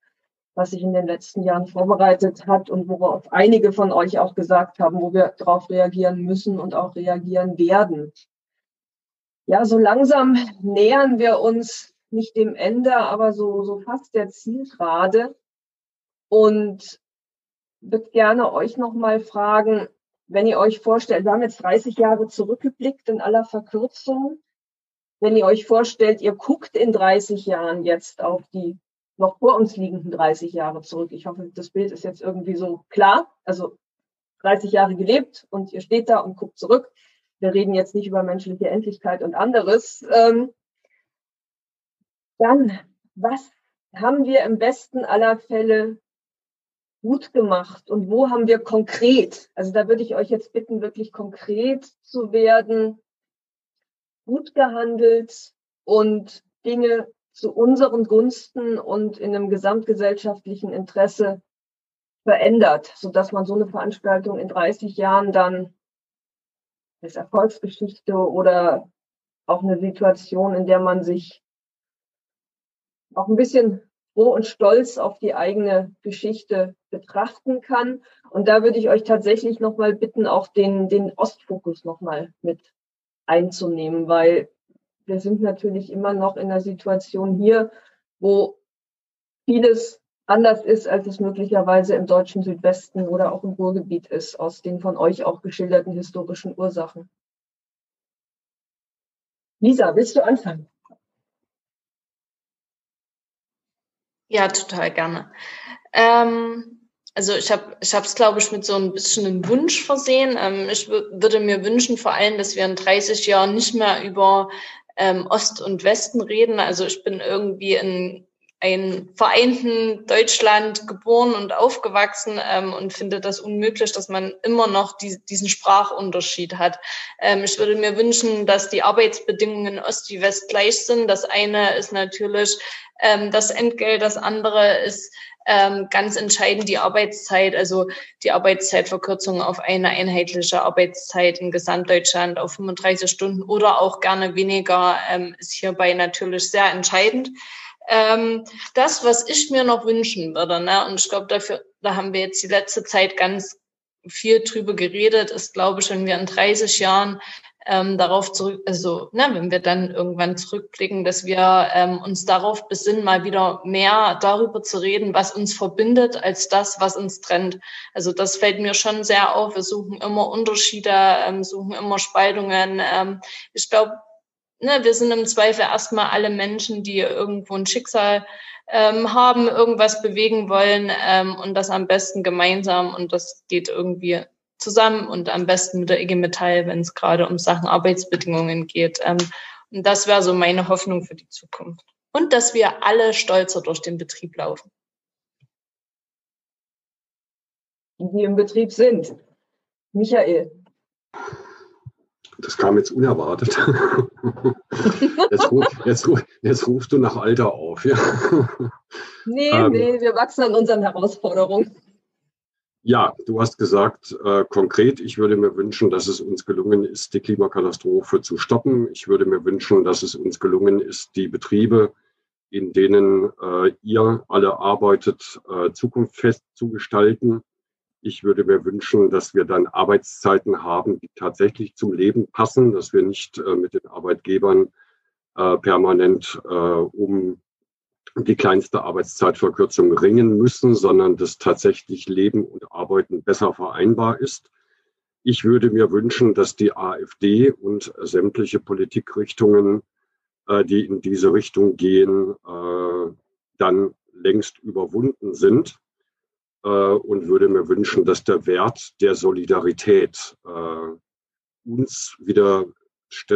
was sich in den letzten Jahren vorbereitet hat und worauf einige von euch auch gesagt haben, wo wir darauf reagieren müssen und auch reagieren werden. Ja, so langsam nähern wir uns nicht dem Ende, aber so, so fast der Zielgerade. Und würde gerne euch nochmal fragen, wenn ihr euch vorstellt, wir haben jetzt 30 Jahre zurückgeblickt in aller Verkürzung. Wenn ihr euch vorstellt, ihr guckt in 30 Jahren jetzt auf die noch vor uns liegenden 30 Jahre zurück. Ich hoffe, das Bild ist jetzt irgendwie so klar. Also 30 Jahre gelebt und ihr steht da und guckt zurück. Wir reden jetzt nicht über menschliche Endlichkeit und anderes. Ähm, dann, was haben wir im besten aller Fälle gut gemacht und wo haben wir konkret, also da würde ich euch jetzt bitten, wirklich konkret zu werden, gut gehandelt und Dinge zu unseren Gunsten und in einem gesamtgesellschaftlichen Interesse verändert, so dass man so eine Veranstaltung in 30 Jahren dann als Erfolgsgeschichte oder auch eine Situation, in der man sich auch ein bisschen froh und stolz auf die eigene Geschichte betrachten kann. Und da würde ich euch tatsächlich nochmal bitten, auch den, den Ostfokus nochmal mit einzunehmen, weil wir sind natürlich immer noch in einer Situation hier, wo vieles anders ist, als es möglicherweise im deutschen Südwesten oder auch im Ruhrgebiet ist, aus den von euch auch geschilderten historischen Ursachen. Lisa, willst du anfangen? Ja, total gerne. Ähm, also ich habe ich habe es, glaube ich, mit so ein bisschen einem Wunsch versehen. Ähm, ich würde mir wünschen vor allem, dass wir in 30 Jahren nicht mehr über ähm, Ost und Westen reden. Also ich bin irgendwie in ein vereinten Deutschland geboren und aufgewachsen ähm, und finde das unmöglich, dass man immer noch die, diesen Sprachunterschied hat. Ähm, ich würde mir wünschen, dass die Arbeitsbedingungen Ost wie West gleich sind. Das eine ist natürlich ähm, das Entgelt, das andere ist ähm, ganz entscheidend die Arbeitszeit, also die Arbeitszeitverkürzung auf eine einheitliche Arbeitszeit in Gesamtdeutschland auf 35 Stunden oder auch gerne weniger ähm, ist hierbei natürlich sehr entscheidend. Ähm, das, was ich mir noch wünschen würde, ne, und ich glaube, dafür, da haben wir jetzt die letzte Zeit ganz viel drüber geredet, ist, glaube ich, wenn wir in 30 Jahren ähm, darauf zurück, also ne, wenn wir dann irgendwann zurückblicken, dass wir ähm, uns darauf besinnen, mal wieder mehr darüber zu reden, was uns verbindet, als das, was uns trennt. Also das fällt mir schon sehr auf. Wir suchen immer Unterschiede, ähm, suchen immer Spaltungen. Ähm, ich glaube, ne, wir sind im Zweifel erstmal alle Menschen, die irgendwo ein Schicksal ähm, haben, irgendwas bewegen wollen ähm, und das am besten gemeinsam und das geht irgendwie zusammen und am besten mit der IG Metall, wenn es gerade um Sachen Arbeitsbedingungen geht. Ähm, und das wäre so meine Hoffnung für die Zukunft. Und dass wir alle stolzer durch den Betrieb laufen. Die im Betrieb sind. Michael. Das kam jetzt unerwartet. Jetzt, ruf, jetzt, jetzt rufst du nach Alter auf. Ja? Nee, ähm, nee, wir wachsen an unseren Herausforderungen. Ja, du hast gesagt, äh, konkret, ich würde mir wünschen, dass es uns gelungen ist, die Klimakatastrophe zu stoppen. Ich würde mir wünschen, dass es uns gelungen ist, die Betriebe, in denen äh, ihr alle arbeitet, äh, zukunftsfest zu gestalten. Ich würde mir wünschen, dass wir dann Arbeitszeiten haben, die tatsächlich zum Leben passen, dass wir nicht äh, mit den Arbeitgebern äh, permanent äh, um die kleinste Arbeitszeitverkürzung ringen müssen, sondern dass tatsächlich Leben und Arbeiten besser vereinbar ist. Ich würde mir wünschen, dass die AfD und sämtliche Politikrichtungen, äh, die in diese Richtung gehen, äh, dann längst überwunden sind und würde mir wünschen, dass der Wert der Solidarität uns wieder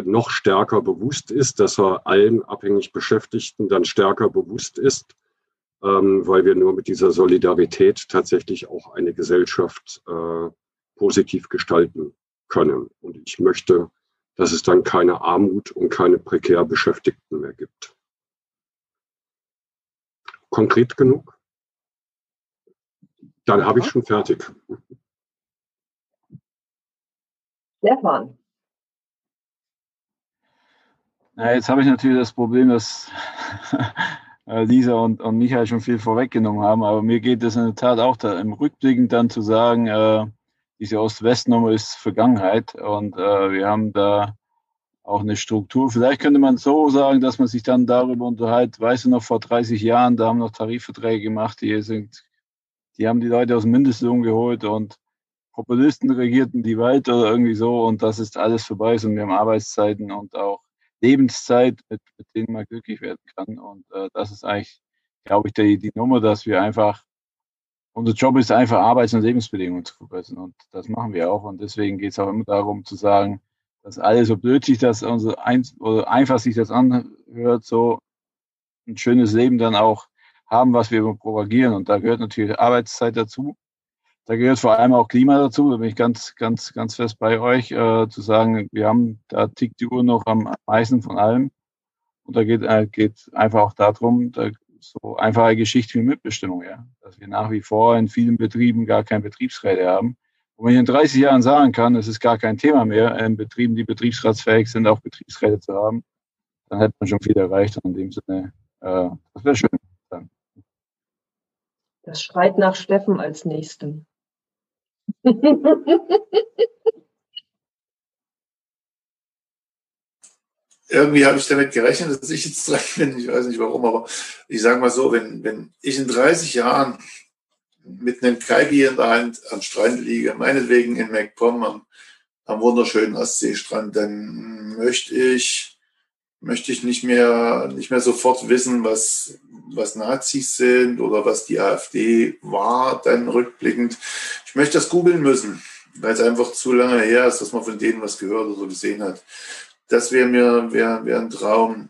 noch stärker bewusst ist, dass er allen abhängig Beschäftigten dann stärker bewusst ist, ähm, weil wir nur mit dieser Solidarität tatsächlich auch eine Gesellschaft äh, positiv gestalten können. Und ich möchte, dass es dann keine Armut und keine prekär Beschäftigten mehr gibt. Konkret genug? Dann habe ich schon fertig. Stefan. Ja, jetzt habe ich natürlich das Problem, dass äh, Lisa und, und Michael schon viel vorweggenommen haben, aber mir geht es in der Tat auch da, im Rückblicken dann zu sagen, äh, diese Ost-West-Nummer ist Vergangenheit und äh, wir haben da auch eine Struktur. Vielleicht könnte man so sagen, dass man sich dann darüber unterhält, weißt du noch, vor 30 Jahren, da haben noch Tarifverträge gemacht, die sind, die haben die Leute aus dem Mindestlohn geholt und Populisten regierten die Welt oder irgendwie so und das ist alles vorbei und wir haben Arbeitszeiten und auch Lebenszeit, mit, mit denen man glücklich werden kann. Und äh, das ist eigentlich, glaube ich, die, die Nummer, dass wir einfach, unser Job ist einfach Arbeits- und Lebensbedingungen zu verbessern. Und das machen wir auch. Und deswegen geht es auch immer darum zu sagen, dass alle so blöd sich das also ein, oder einfach sich das anhört, so ein schönes Leben dann auch haben, was wir propagieren. Und da gehört natürlich Arbeitszeit dazu. Da gehört vor allem auch Klima dazu. Da bin ich ganz, ganz, ganz fest bei euch, äh, zu sagen, wir haben, da tickt die Uhr noch am meisten von allem. Und da geht, äh, geht einfach auch darum, da, so einfache Geschichte wie Mitbestimmung, ja. Dass wir nach wie vor in vielen Betrieben gar keine Betriebsräte haben. Und wenn ich in 30 Jahren sagen kann, es ist gar kein Thema mehr, in Betrieben, die betriebsratsfähig sind, auch Betriebsräte zu haben, dann hätte man schon viel erreicht. Und in dem Sinne, äh, das wäre schön. Das schreit nach Steffen als Nächsten. Irgendwie habe ich damit gerechnet, dass ich jetzt dran bin. Ich weiß nicht warum, aber ich sage mal so, wenn, wenn ich in 30 Jahren mit einem Kaibi in der Hand am Strand liege, meinetwegen in MacPom am, am wunderschönen Ostseestrand, dann möchte ich, möchte ich nicht mehr, nicht mehr sofort wissen, was, was Nazis sind oder was die AfD war, dann rückblickend. Ich möchte das googeln müssen, weil es einfach zu lange her ist, dass man von denen was gehört oder gesehen hat. Das wäre mir wär, wär ein Traum.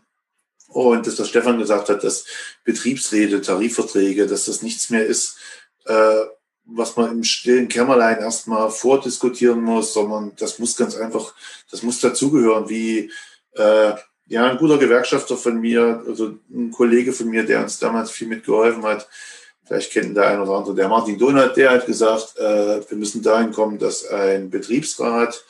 Oh, und das, was Stefan gesagt hat, dass Betriebsräte, Tarifverträge, dass das nichts mehr ist, äh, was man im stillen Kämmerlein erstmal vordiskutieren muss, sondern das muss ganz einfach, das muss dazugehören, wie äh, ja, ein guter Gewerkschafter von mir, also ein Kollege von mir, der uns damals viel mitgeholfen hat, vielleicht kennen der ein oder andere, der Martin Donat, der hat gesagt, äh, wir müssen dahin kommen, dass ein Betriebsrat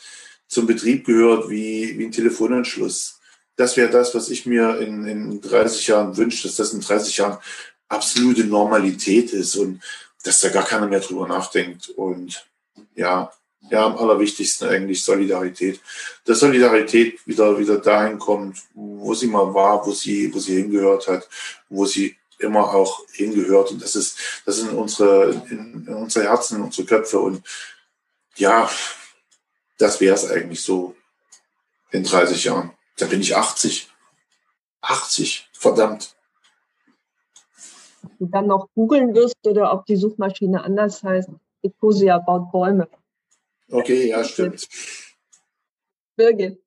zum Betrieb gehört wie, wie ein Telefonanschluss. Das wäre das, was ich mir in, in 30 Jahren wünsche, dass das in 30 Jahren absolute Normalität ist und dass da gar keiner mehr drüber nachdenkt. Und ja, ja, am allerwichtigsten eigentlich Solidarität. Dass Solidarität wieder, wieder dahin kommt, wo sie mal war, wo sie, wo sie hingehört hat, wo sie immer auch hingehört. Und das ist, das sind unsere, in, in unsere Herzen, unsere Köpfe. Und ja, das wäre es eigentlich so in 30 Jahren. Da bin ich 80. 80, verdammt. Ob du dann noch googeln wirst oder ob die Suchmaschine anders heißt, Ecosia baut Bäume. Okay, ja, stimmt. Birgit.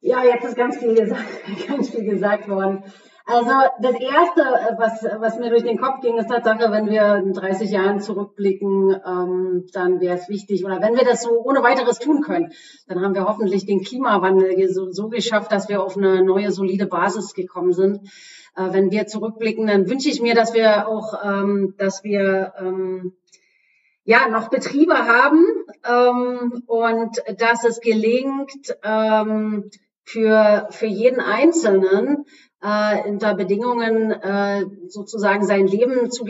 Ja, jetzt ist ganz viel gesagt, ganz viel gesagt worden. Also das Erste, was, was mir durch den Kopf ging, ist Tatsache, wenn wir in 30 Jahren zurückblicken, ähm, dann wäre es wichtig, oder wenn wir das so ohne weiteres tun können, dann haben wir hoffentlich den Klimawandel so, so geschafft, dass wir auf eine neue, solide Basis gekommen sind. Äh, wenn wir zurückblicken, dann wünsche ich mir, dass wir auch, ähm, dass wir ähm, ja noch Betriebe haben ähm, und dass es gelingt, ähm, für, für jeden Einzelnen äh, unter Bedingungen äh, sozusagen sein Leben zu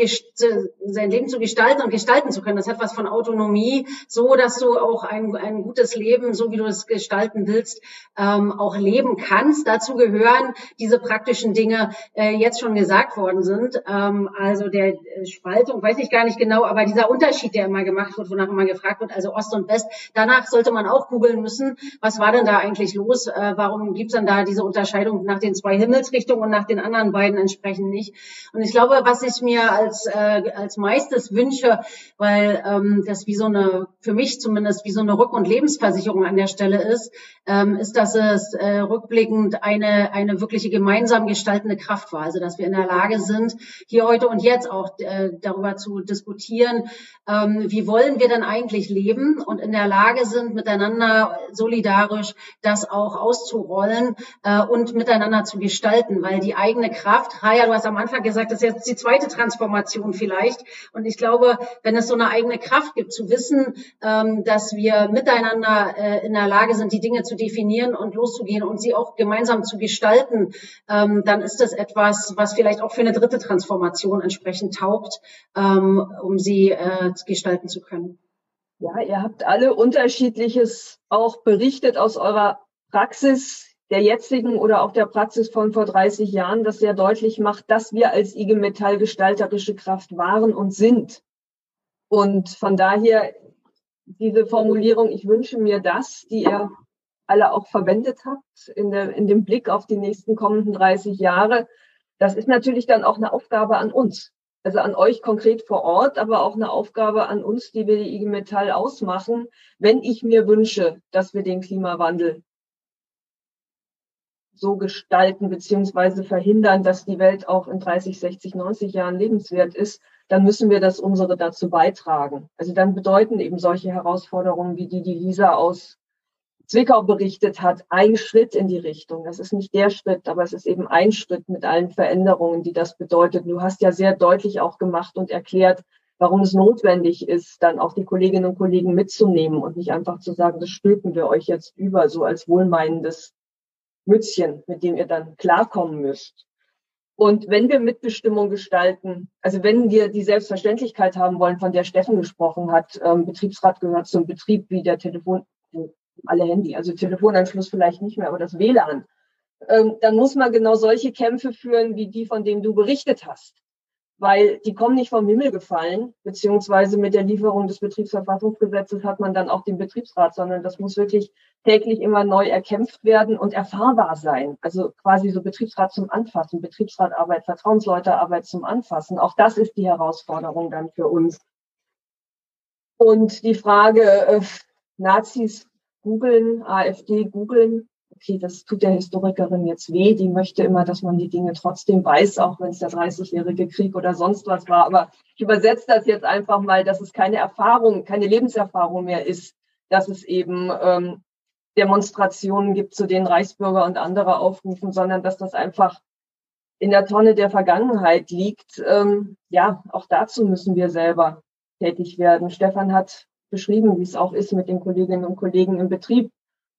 sein Leben zu gestalten und gestalten zu können. Das hat was von Autonomie, so dass du auch ein, ein gutes Leben, so wie du es gestalten willst, ähm, auch leben kannst. Dazu gehören diese praktischen Dinge, äh, jetzt schon gesagt worden sind. Ähm, also der äh, Spaltung, weiß ich gar nicht genau, aber dieser Unterschied, der immer gemacht wird, wonach immer gefragt wird, also Ost und West, danach sollte man auch googeln müssen, was war denn da eigentlich los? Äh, warum gibt's dann da diese Unterscheidung nach den zwei Himmelsrichtungen? Richtung und nach den anderen beiden entsprechend nicht. Und ich glaube, was ich mir als, äh, als meistes wünsche, weil ähm, das wie so eine, für mich zumindest wie so eine Rück- und Lebensversicherung an der Stelle ist, ähm, ist, dass es äh, rückblickend eine, eine wirkliche gemeinsam gestaltende Kraft war. Also dass wir in der Lage sind, hier heute und jetzt auch äh, darüber zu diskutieren, ähm, wie wollen wir denn eigentlich leben und in der Lage sind, miteinander solidarisch das auch auszurollen äh, und miteinander zu gestalten halten, weil die eigene Kraft, Raya, du hast am Anfang gesagt, das ist jetzt die zweite Transformation vielleicht. Und ich glaube, wenn es so eine eigene Kraft gibt, zu wissen, ähm, dass wir miteinander äh, in der Lage sind, die Dinge zu definieren und loszugehen und sie auch gemeinsam zu gestalten, ähm, dann ist das etwas, was vielleicht auch für eine dritte Transformation entsprechend taugt, ähm, um sie äh, gestalten zu können. Ja, ihr habt alle unterschiedliches auch berichtet aus eurer Praxis der jetzigen oder auch der Praxis von vor 30 Jahren, das sehr deutlich macht, dass wir als IG Metall gestalterische Kraft waren und sind. Und von daher diese Formulierung, ich wünsche mir das, die ihr alle auch verwendet habt in, der, in dem Blick auf die nächsten kommenden 30 Jahre, das ist natürlich dann auch eine Aufgabe an uns. Also an euch konkret vor Ort, aber auch eine Aufgabe an uns, die wir die IG Metall ausmachen, wenn ich mir wünsche, dass wir den Klimawandel so gestalten beziehungsweise verhindern, dass die Welt auch in 30, 60, 90 Jahren lebenswert ist, dann müssen wir das unsere dazu beitragen. Also dann bedeuten eben solche Herausforderungen, wie die, die Lisa aus Zwickau berichtet hat, ein Schritt in die Richtung. Das ist nicht der Schritt, aber es ist eben ein Schritt mit allen Veränderungen, die das bedeutet. Du hast ja sehr deutlich auch gemacht und erklärt, warum es notwendig ist, dann auch die Kolleginnen und Kollegen mitzunehmen und nicht einfach zu sagen, das stülpen wir euch jetzt über, so als wohlmeinendes Mützchen, mit dem ihr dann klarkommen müsst. Und wenn wir Mitbestimmung gestalten, also wenn wir die Selbstverständlichkeit haben wollen, von der Steffen gesprochen hat, ähm, Betriebsrat gehört zum Betrieb wie der Telefon, alle Handy, also Telefonanschluss vielleicht nicht mehr, aber das WLAN, ähm, dann muss man genau solche Kämpfe führen, wie die, von denen du berichtet hast weil die kommen nicht vom Himmel gefallen, beziehungsweise mit der Lieferung des Betriebsverfassungsgesetzes hat man dann auch den Betriebsrat, sondern das muss wirklich täglich immer neu erkämpft werden und erfahrbar sein. Also quasi so Betriebsrat zum Anfassen, Betriebsratarbeit, Vertrauensleutearbeit zum Anfassen. Auch das ist die Herausforderung dann für uns. Und die Frage, äh, Nazis googeln, AfD googeln, okay, das tut der Historikerin jetzt weh, die möchte immer, dass man die Dinge trotzdem weiß, auch wenn es der 30-jährige Krieg oder sonst was war. Aber ich übersetze das jetzt einfach mal, dass es keine Erfahrung, keine Lebenserfahrung mehr ist, dass es eben ähm, Demonstrationen gibt, zu denen Reichsbürger und andere aufrufen, sondern dass das einfach in der Tonne der Vergangenheit liegt. Ähm, ja, auch dazu müssen wir selber tätig werden. Stefan hat beschrieben, wie es auch ist mit den Kolleginnen und Kollegen im Betrieb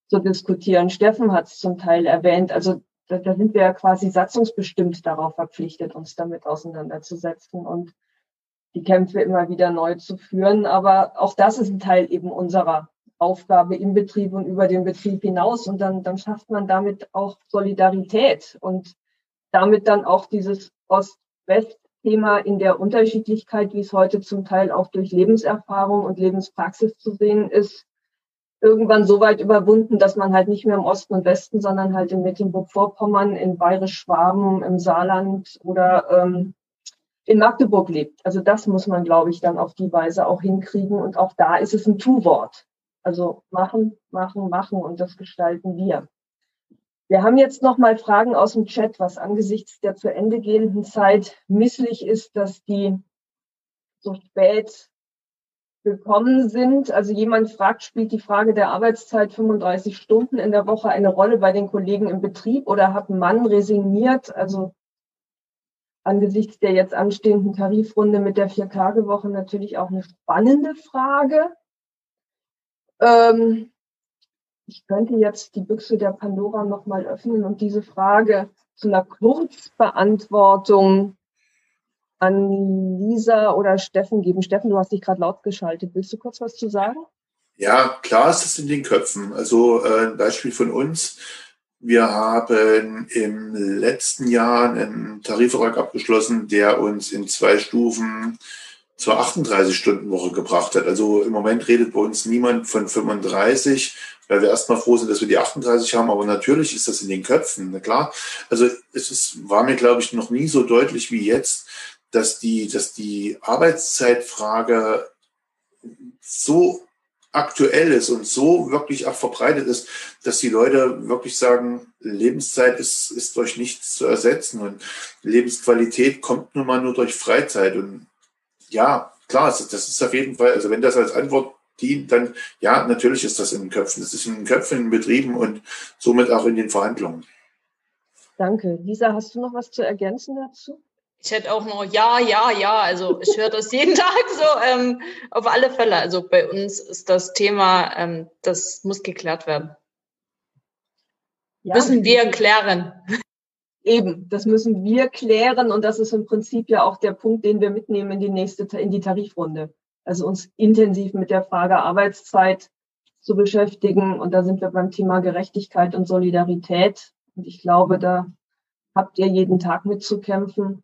zu diskutieren. Steffen hat es zum Teil erwähnt. Also da, da sind wir ja quasi satzungsbestimmt darauf verpflichtet, uns damit auseinanderzusetzen und die Kämpfe immer wieder neu zu führen. Aber auch das ist ein Teil eben unserer Aufgabe im Betrieb und über den Betrieb hinaus. Und dann, dann schafft man damit auch Solidarität und damit dann auch dieses Ost-West-Thema in der Unterschiedlichkeit, wie es heute zum Teil auch durch Lebenserfahrung und Lebenspraxis zu sehen ist, irgendwann so weit überwunden, dass man halt nicht mehr im Osten und Westen, sondern halt in Mecklenburg-Vorpommern, in Bayerisch-Schwaben, im Saarland oder ähm, in Magdeburg lebt. Also das muss man, glaube ich, dann auf die Weise auch hinkriegen. Und auch da ist es ein Tu-Wort. Also machen, machen, machen und das gestalten wir. Wir haben jetzt noch mal Fragen aus dem Chat, was angesichts der zu Ende gehenden Zeit misslich ist, dass die so spät gekommen sind. Also jemand fragt, spielt die Frage der Arbeitszeit 35 Stunden in der Woche eine Rolle bei den Kollegen im Betrieb oder hat Mann resigniert? Also angesichts der jetzt anstehenden Tarifrunde mit der Vier-Tage-Woche natürlich auch eine spannende Frage. Ähm, ich könnte jetzt die Büchse der Pandora nochmal öffnen und diese Frage zu einer Kurzbeantwortung an Lisa oder Steffen geben. Steffen, du hast dich gerade laut geschaltet. Willst du kurz was zu sagen? Ja, klar ist es in den Köpfen. Also äh, ein Beispiel von uns. Wir haben im letzten Jahr einen Tarifvertrag abgeschlossen, der uns in zwei Stufen zur 38-Stunden-Woche gebracht hat. Also im Moment redet bei uns niemand von 35, weil wir erstmal froh sind, dass wir die 38 haben. Aber natürlich ist das in den Köpfen, na klar. Also es ist, war mir, glaube ich, noch nie so deutlich wie jetzt, dass die, dass die Arbeitszeitfrage so aktuell ist und so wirklich auch verbreitet ist, dass die Leute wirklich sagen, Lebenszeit ist, ist durch nichts zu ersetzen und Lebensqualität kommt nun mal nur durch Freizeit. Und ja, klar, das ist auf jeden Fall, also wenn das als Antwort dient, dann ja, natürlich ist das in den Köpfen. Das ist in den Köpfen, in den Betrieben und somit auch in den Verhandlungen. Danke. Lisa, hast du noch was zu ergänzen dazu? Ich hätte auch noch ja, ja, ja. Also ich höre das jeden Tag so ähm, auf alle Fälle. Also bei uns ist das Thema, ähm, das muss geklärt werden. Ja. Müssen wir klären. Eben, das müssen wir klären und das ist im Prinzip ja auch der Punkt, den wir mitnehmen in die nächste, in die Tarifrunde. Also uns intensiv mit der Frage Arbeitszeit zu beschäftigen und da sind wir beim Thema Gerechtigkeit und Solidarität und ich glaube, da habt ihr jeden Tag mitzukämpfen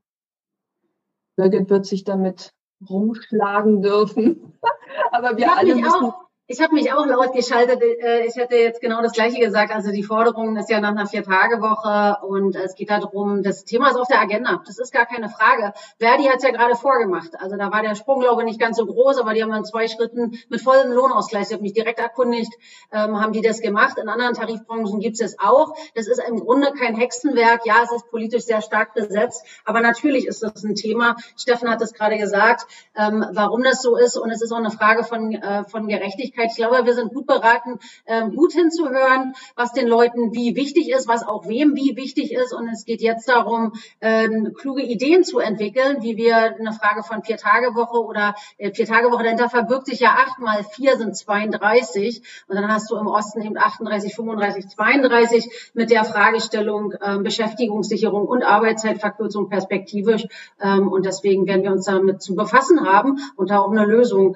Birgit wird sich damit rumschlagen dürfen. Aber wir alle müssen, auch, ich habe mich auch laut geschaltet. Äh, ich hätte jetzt genau das Gleiche gesagt. Also die Forderung ist ja nach einer Vier-Tage-Woche und es geht darum, das Thema ist auf der Agenda. Das ist gar keine Frage. Verdi hat es ja gerade vorgemacht. Also da war der Sprung, glaube ich, nicht ganz so groß, aber die haben in zwei Schritten mit vollem Lohnausgleich, ich habe mich direkt erkundigt, ähm, haben die das gemacht. In anderen Tarifbranchen gibt es es auch. Das ist im Grunde kein Hexenwerk. Ja, es ist politisch sehr stark besetzt, aber natürlich ist das ein Thema. Steffen hat es gerade gesagt, ähm, warum das so ist und es ist auch eine Frage von, äh, von Gerechtigkeit Öffentlichkeit. Ich glaube, wir sind gut beraten, ähm, gut hinzuhören, was den Leuten wie wichtig ist, was auch wem wie wichtig ist. Und es geht jetzt darum, ähm, kluge Ideen zu entwickeln, wie wir eine Frage von Vier-Tage-Woche oder äh, Vier-Tage-Woche, denn da verbirgt sich ja acht mal vier sind 32. Und dann hast du im Osten eben 38, 35, 32 mit der Fragestellung ähm, Beschäftigungssicherung und Arbeitszeitverkürzung perspektivisch. und deswegen werden wir uns damit zu befassen haben und da auch eine Lösung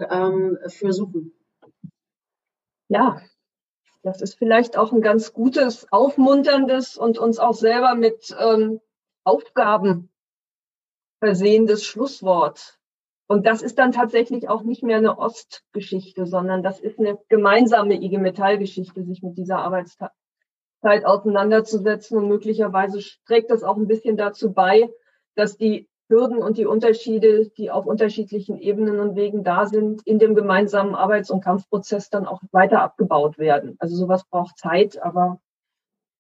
für suchen ja, das ist vielleicht auch ein ganz gutes, aufmunterndes und uns auch selber mit ähm, Aufgaben versehendes Schlusswort. Und das ist dann tatsächlich auch nicht mehr eine Ostgeschichte, sondern das ist eine gemeinsame IG Metall-Geschichte, sich mit dieser Arbeitszeit auseinanderzusetzen. Und möglicherweise trägt das auch ein bisschen dazu bei, dass die Hürden und die Unterschiede, die auf unterschiedlichen Ebenen und Wegen da sind, in dem gemeinsamen Arbeits- und Kampfprozess dann auch weiter abgebaut werden. Also sowas braucht Zeit, aber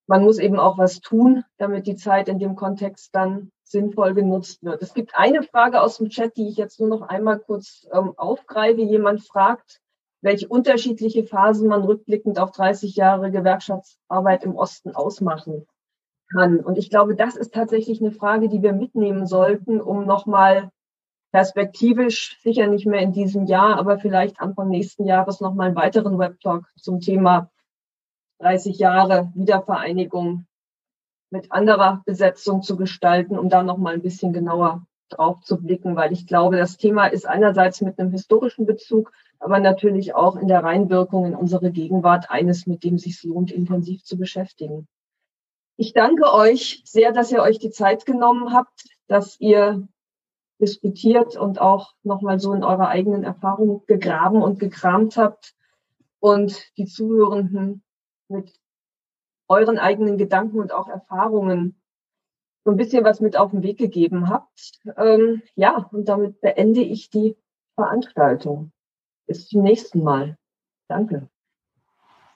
man muss eben auch was tun, damit die Zeit in dem Kontext dann sinnvoll genutzt wird. Es gibt eine Frage aus dem Chat, die ich jetzt nur noch einmal kurz ähm, aufgreife. Jemand fragt, welche unterschiedliche Phasen man rückblickend auf 30 Jahre Gewerkschaftsarbeit im Osten ausmachen kann. Und ich glaube, das ist tatsächlich eine Frage, die wir mitnehmen sollten, um nochmal perspektivisch, sicher nicht mehr in diesem Jahr, aber vielleicht Anfang nächsten Jahres nochmal einen weiteren Webtalk zum Thema 30 Jahre Wiedervereinigung mit anderer Besetzung zu gestalten, um da nochmal ein bisschen genauer drauf zu blicken, weil ich glaube, das Thema ist einerseits mit einem historischen Bezug, aber natürlich auch in der Reinwirkung in unsere Gegenwart eines, mit dem es sich lohnt, intensiv zu beschäftigen. Ich danke euch sehr, dass ihr euch die Zeit genommen habt, dass ihr diskutiert und auch nochmal so in eurer eigenen Erfahrung gegraben und gekramt habt und die Zuhörenden mit euren eigenen Gedanken und auch Erfahrungen so ein bisschen was mit auf den Weg gegeben habt. Ähm, ja, und damit beende ich die Veranstaltung. Bis zum nächsten Mal. Danke.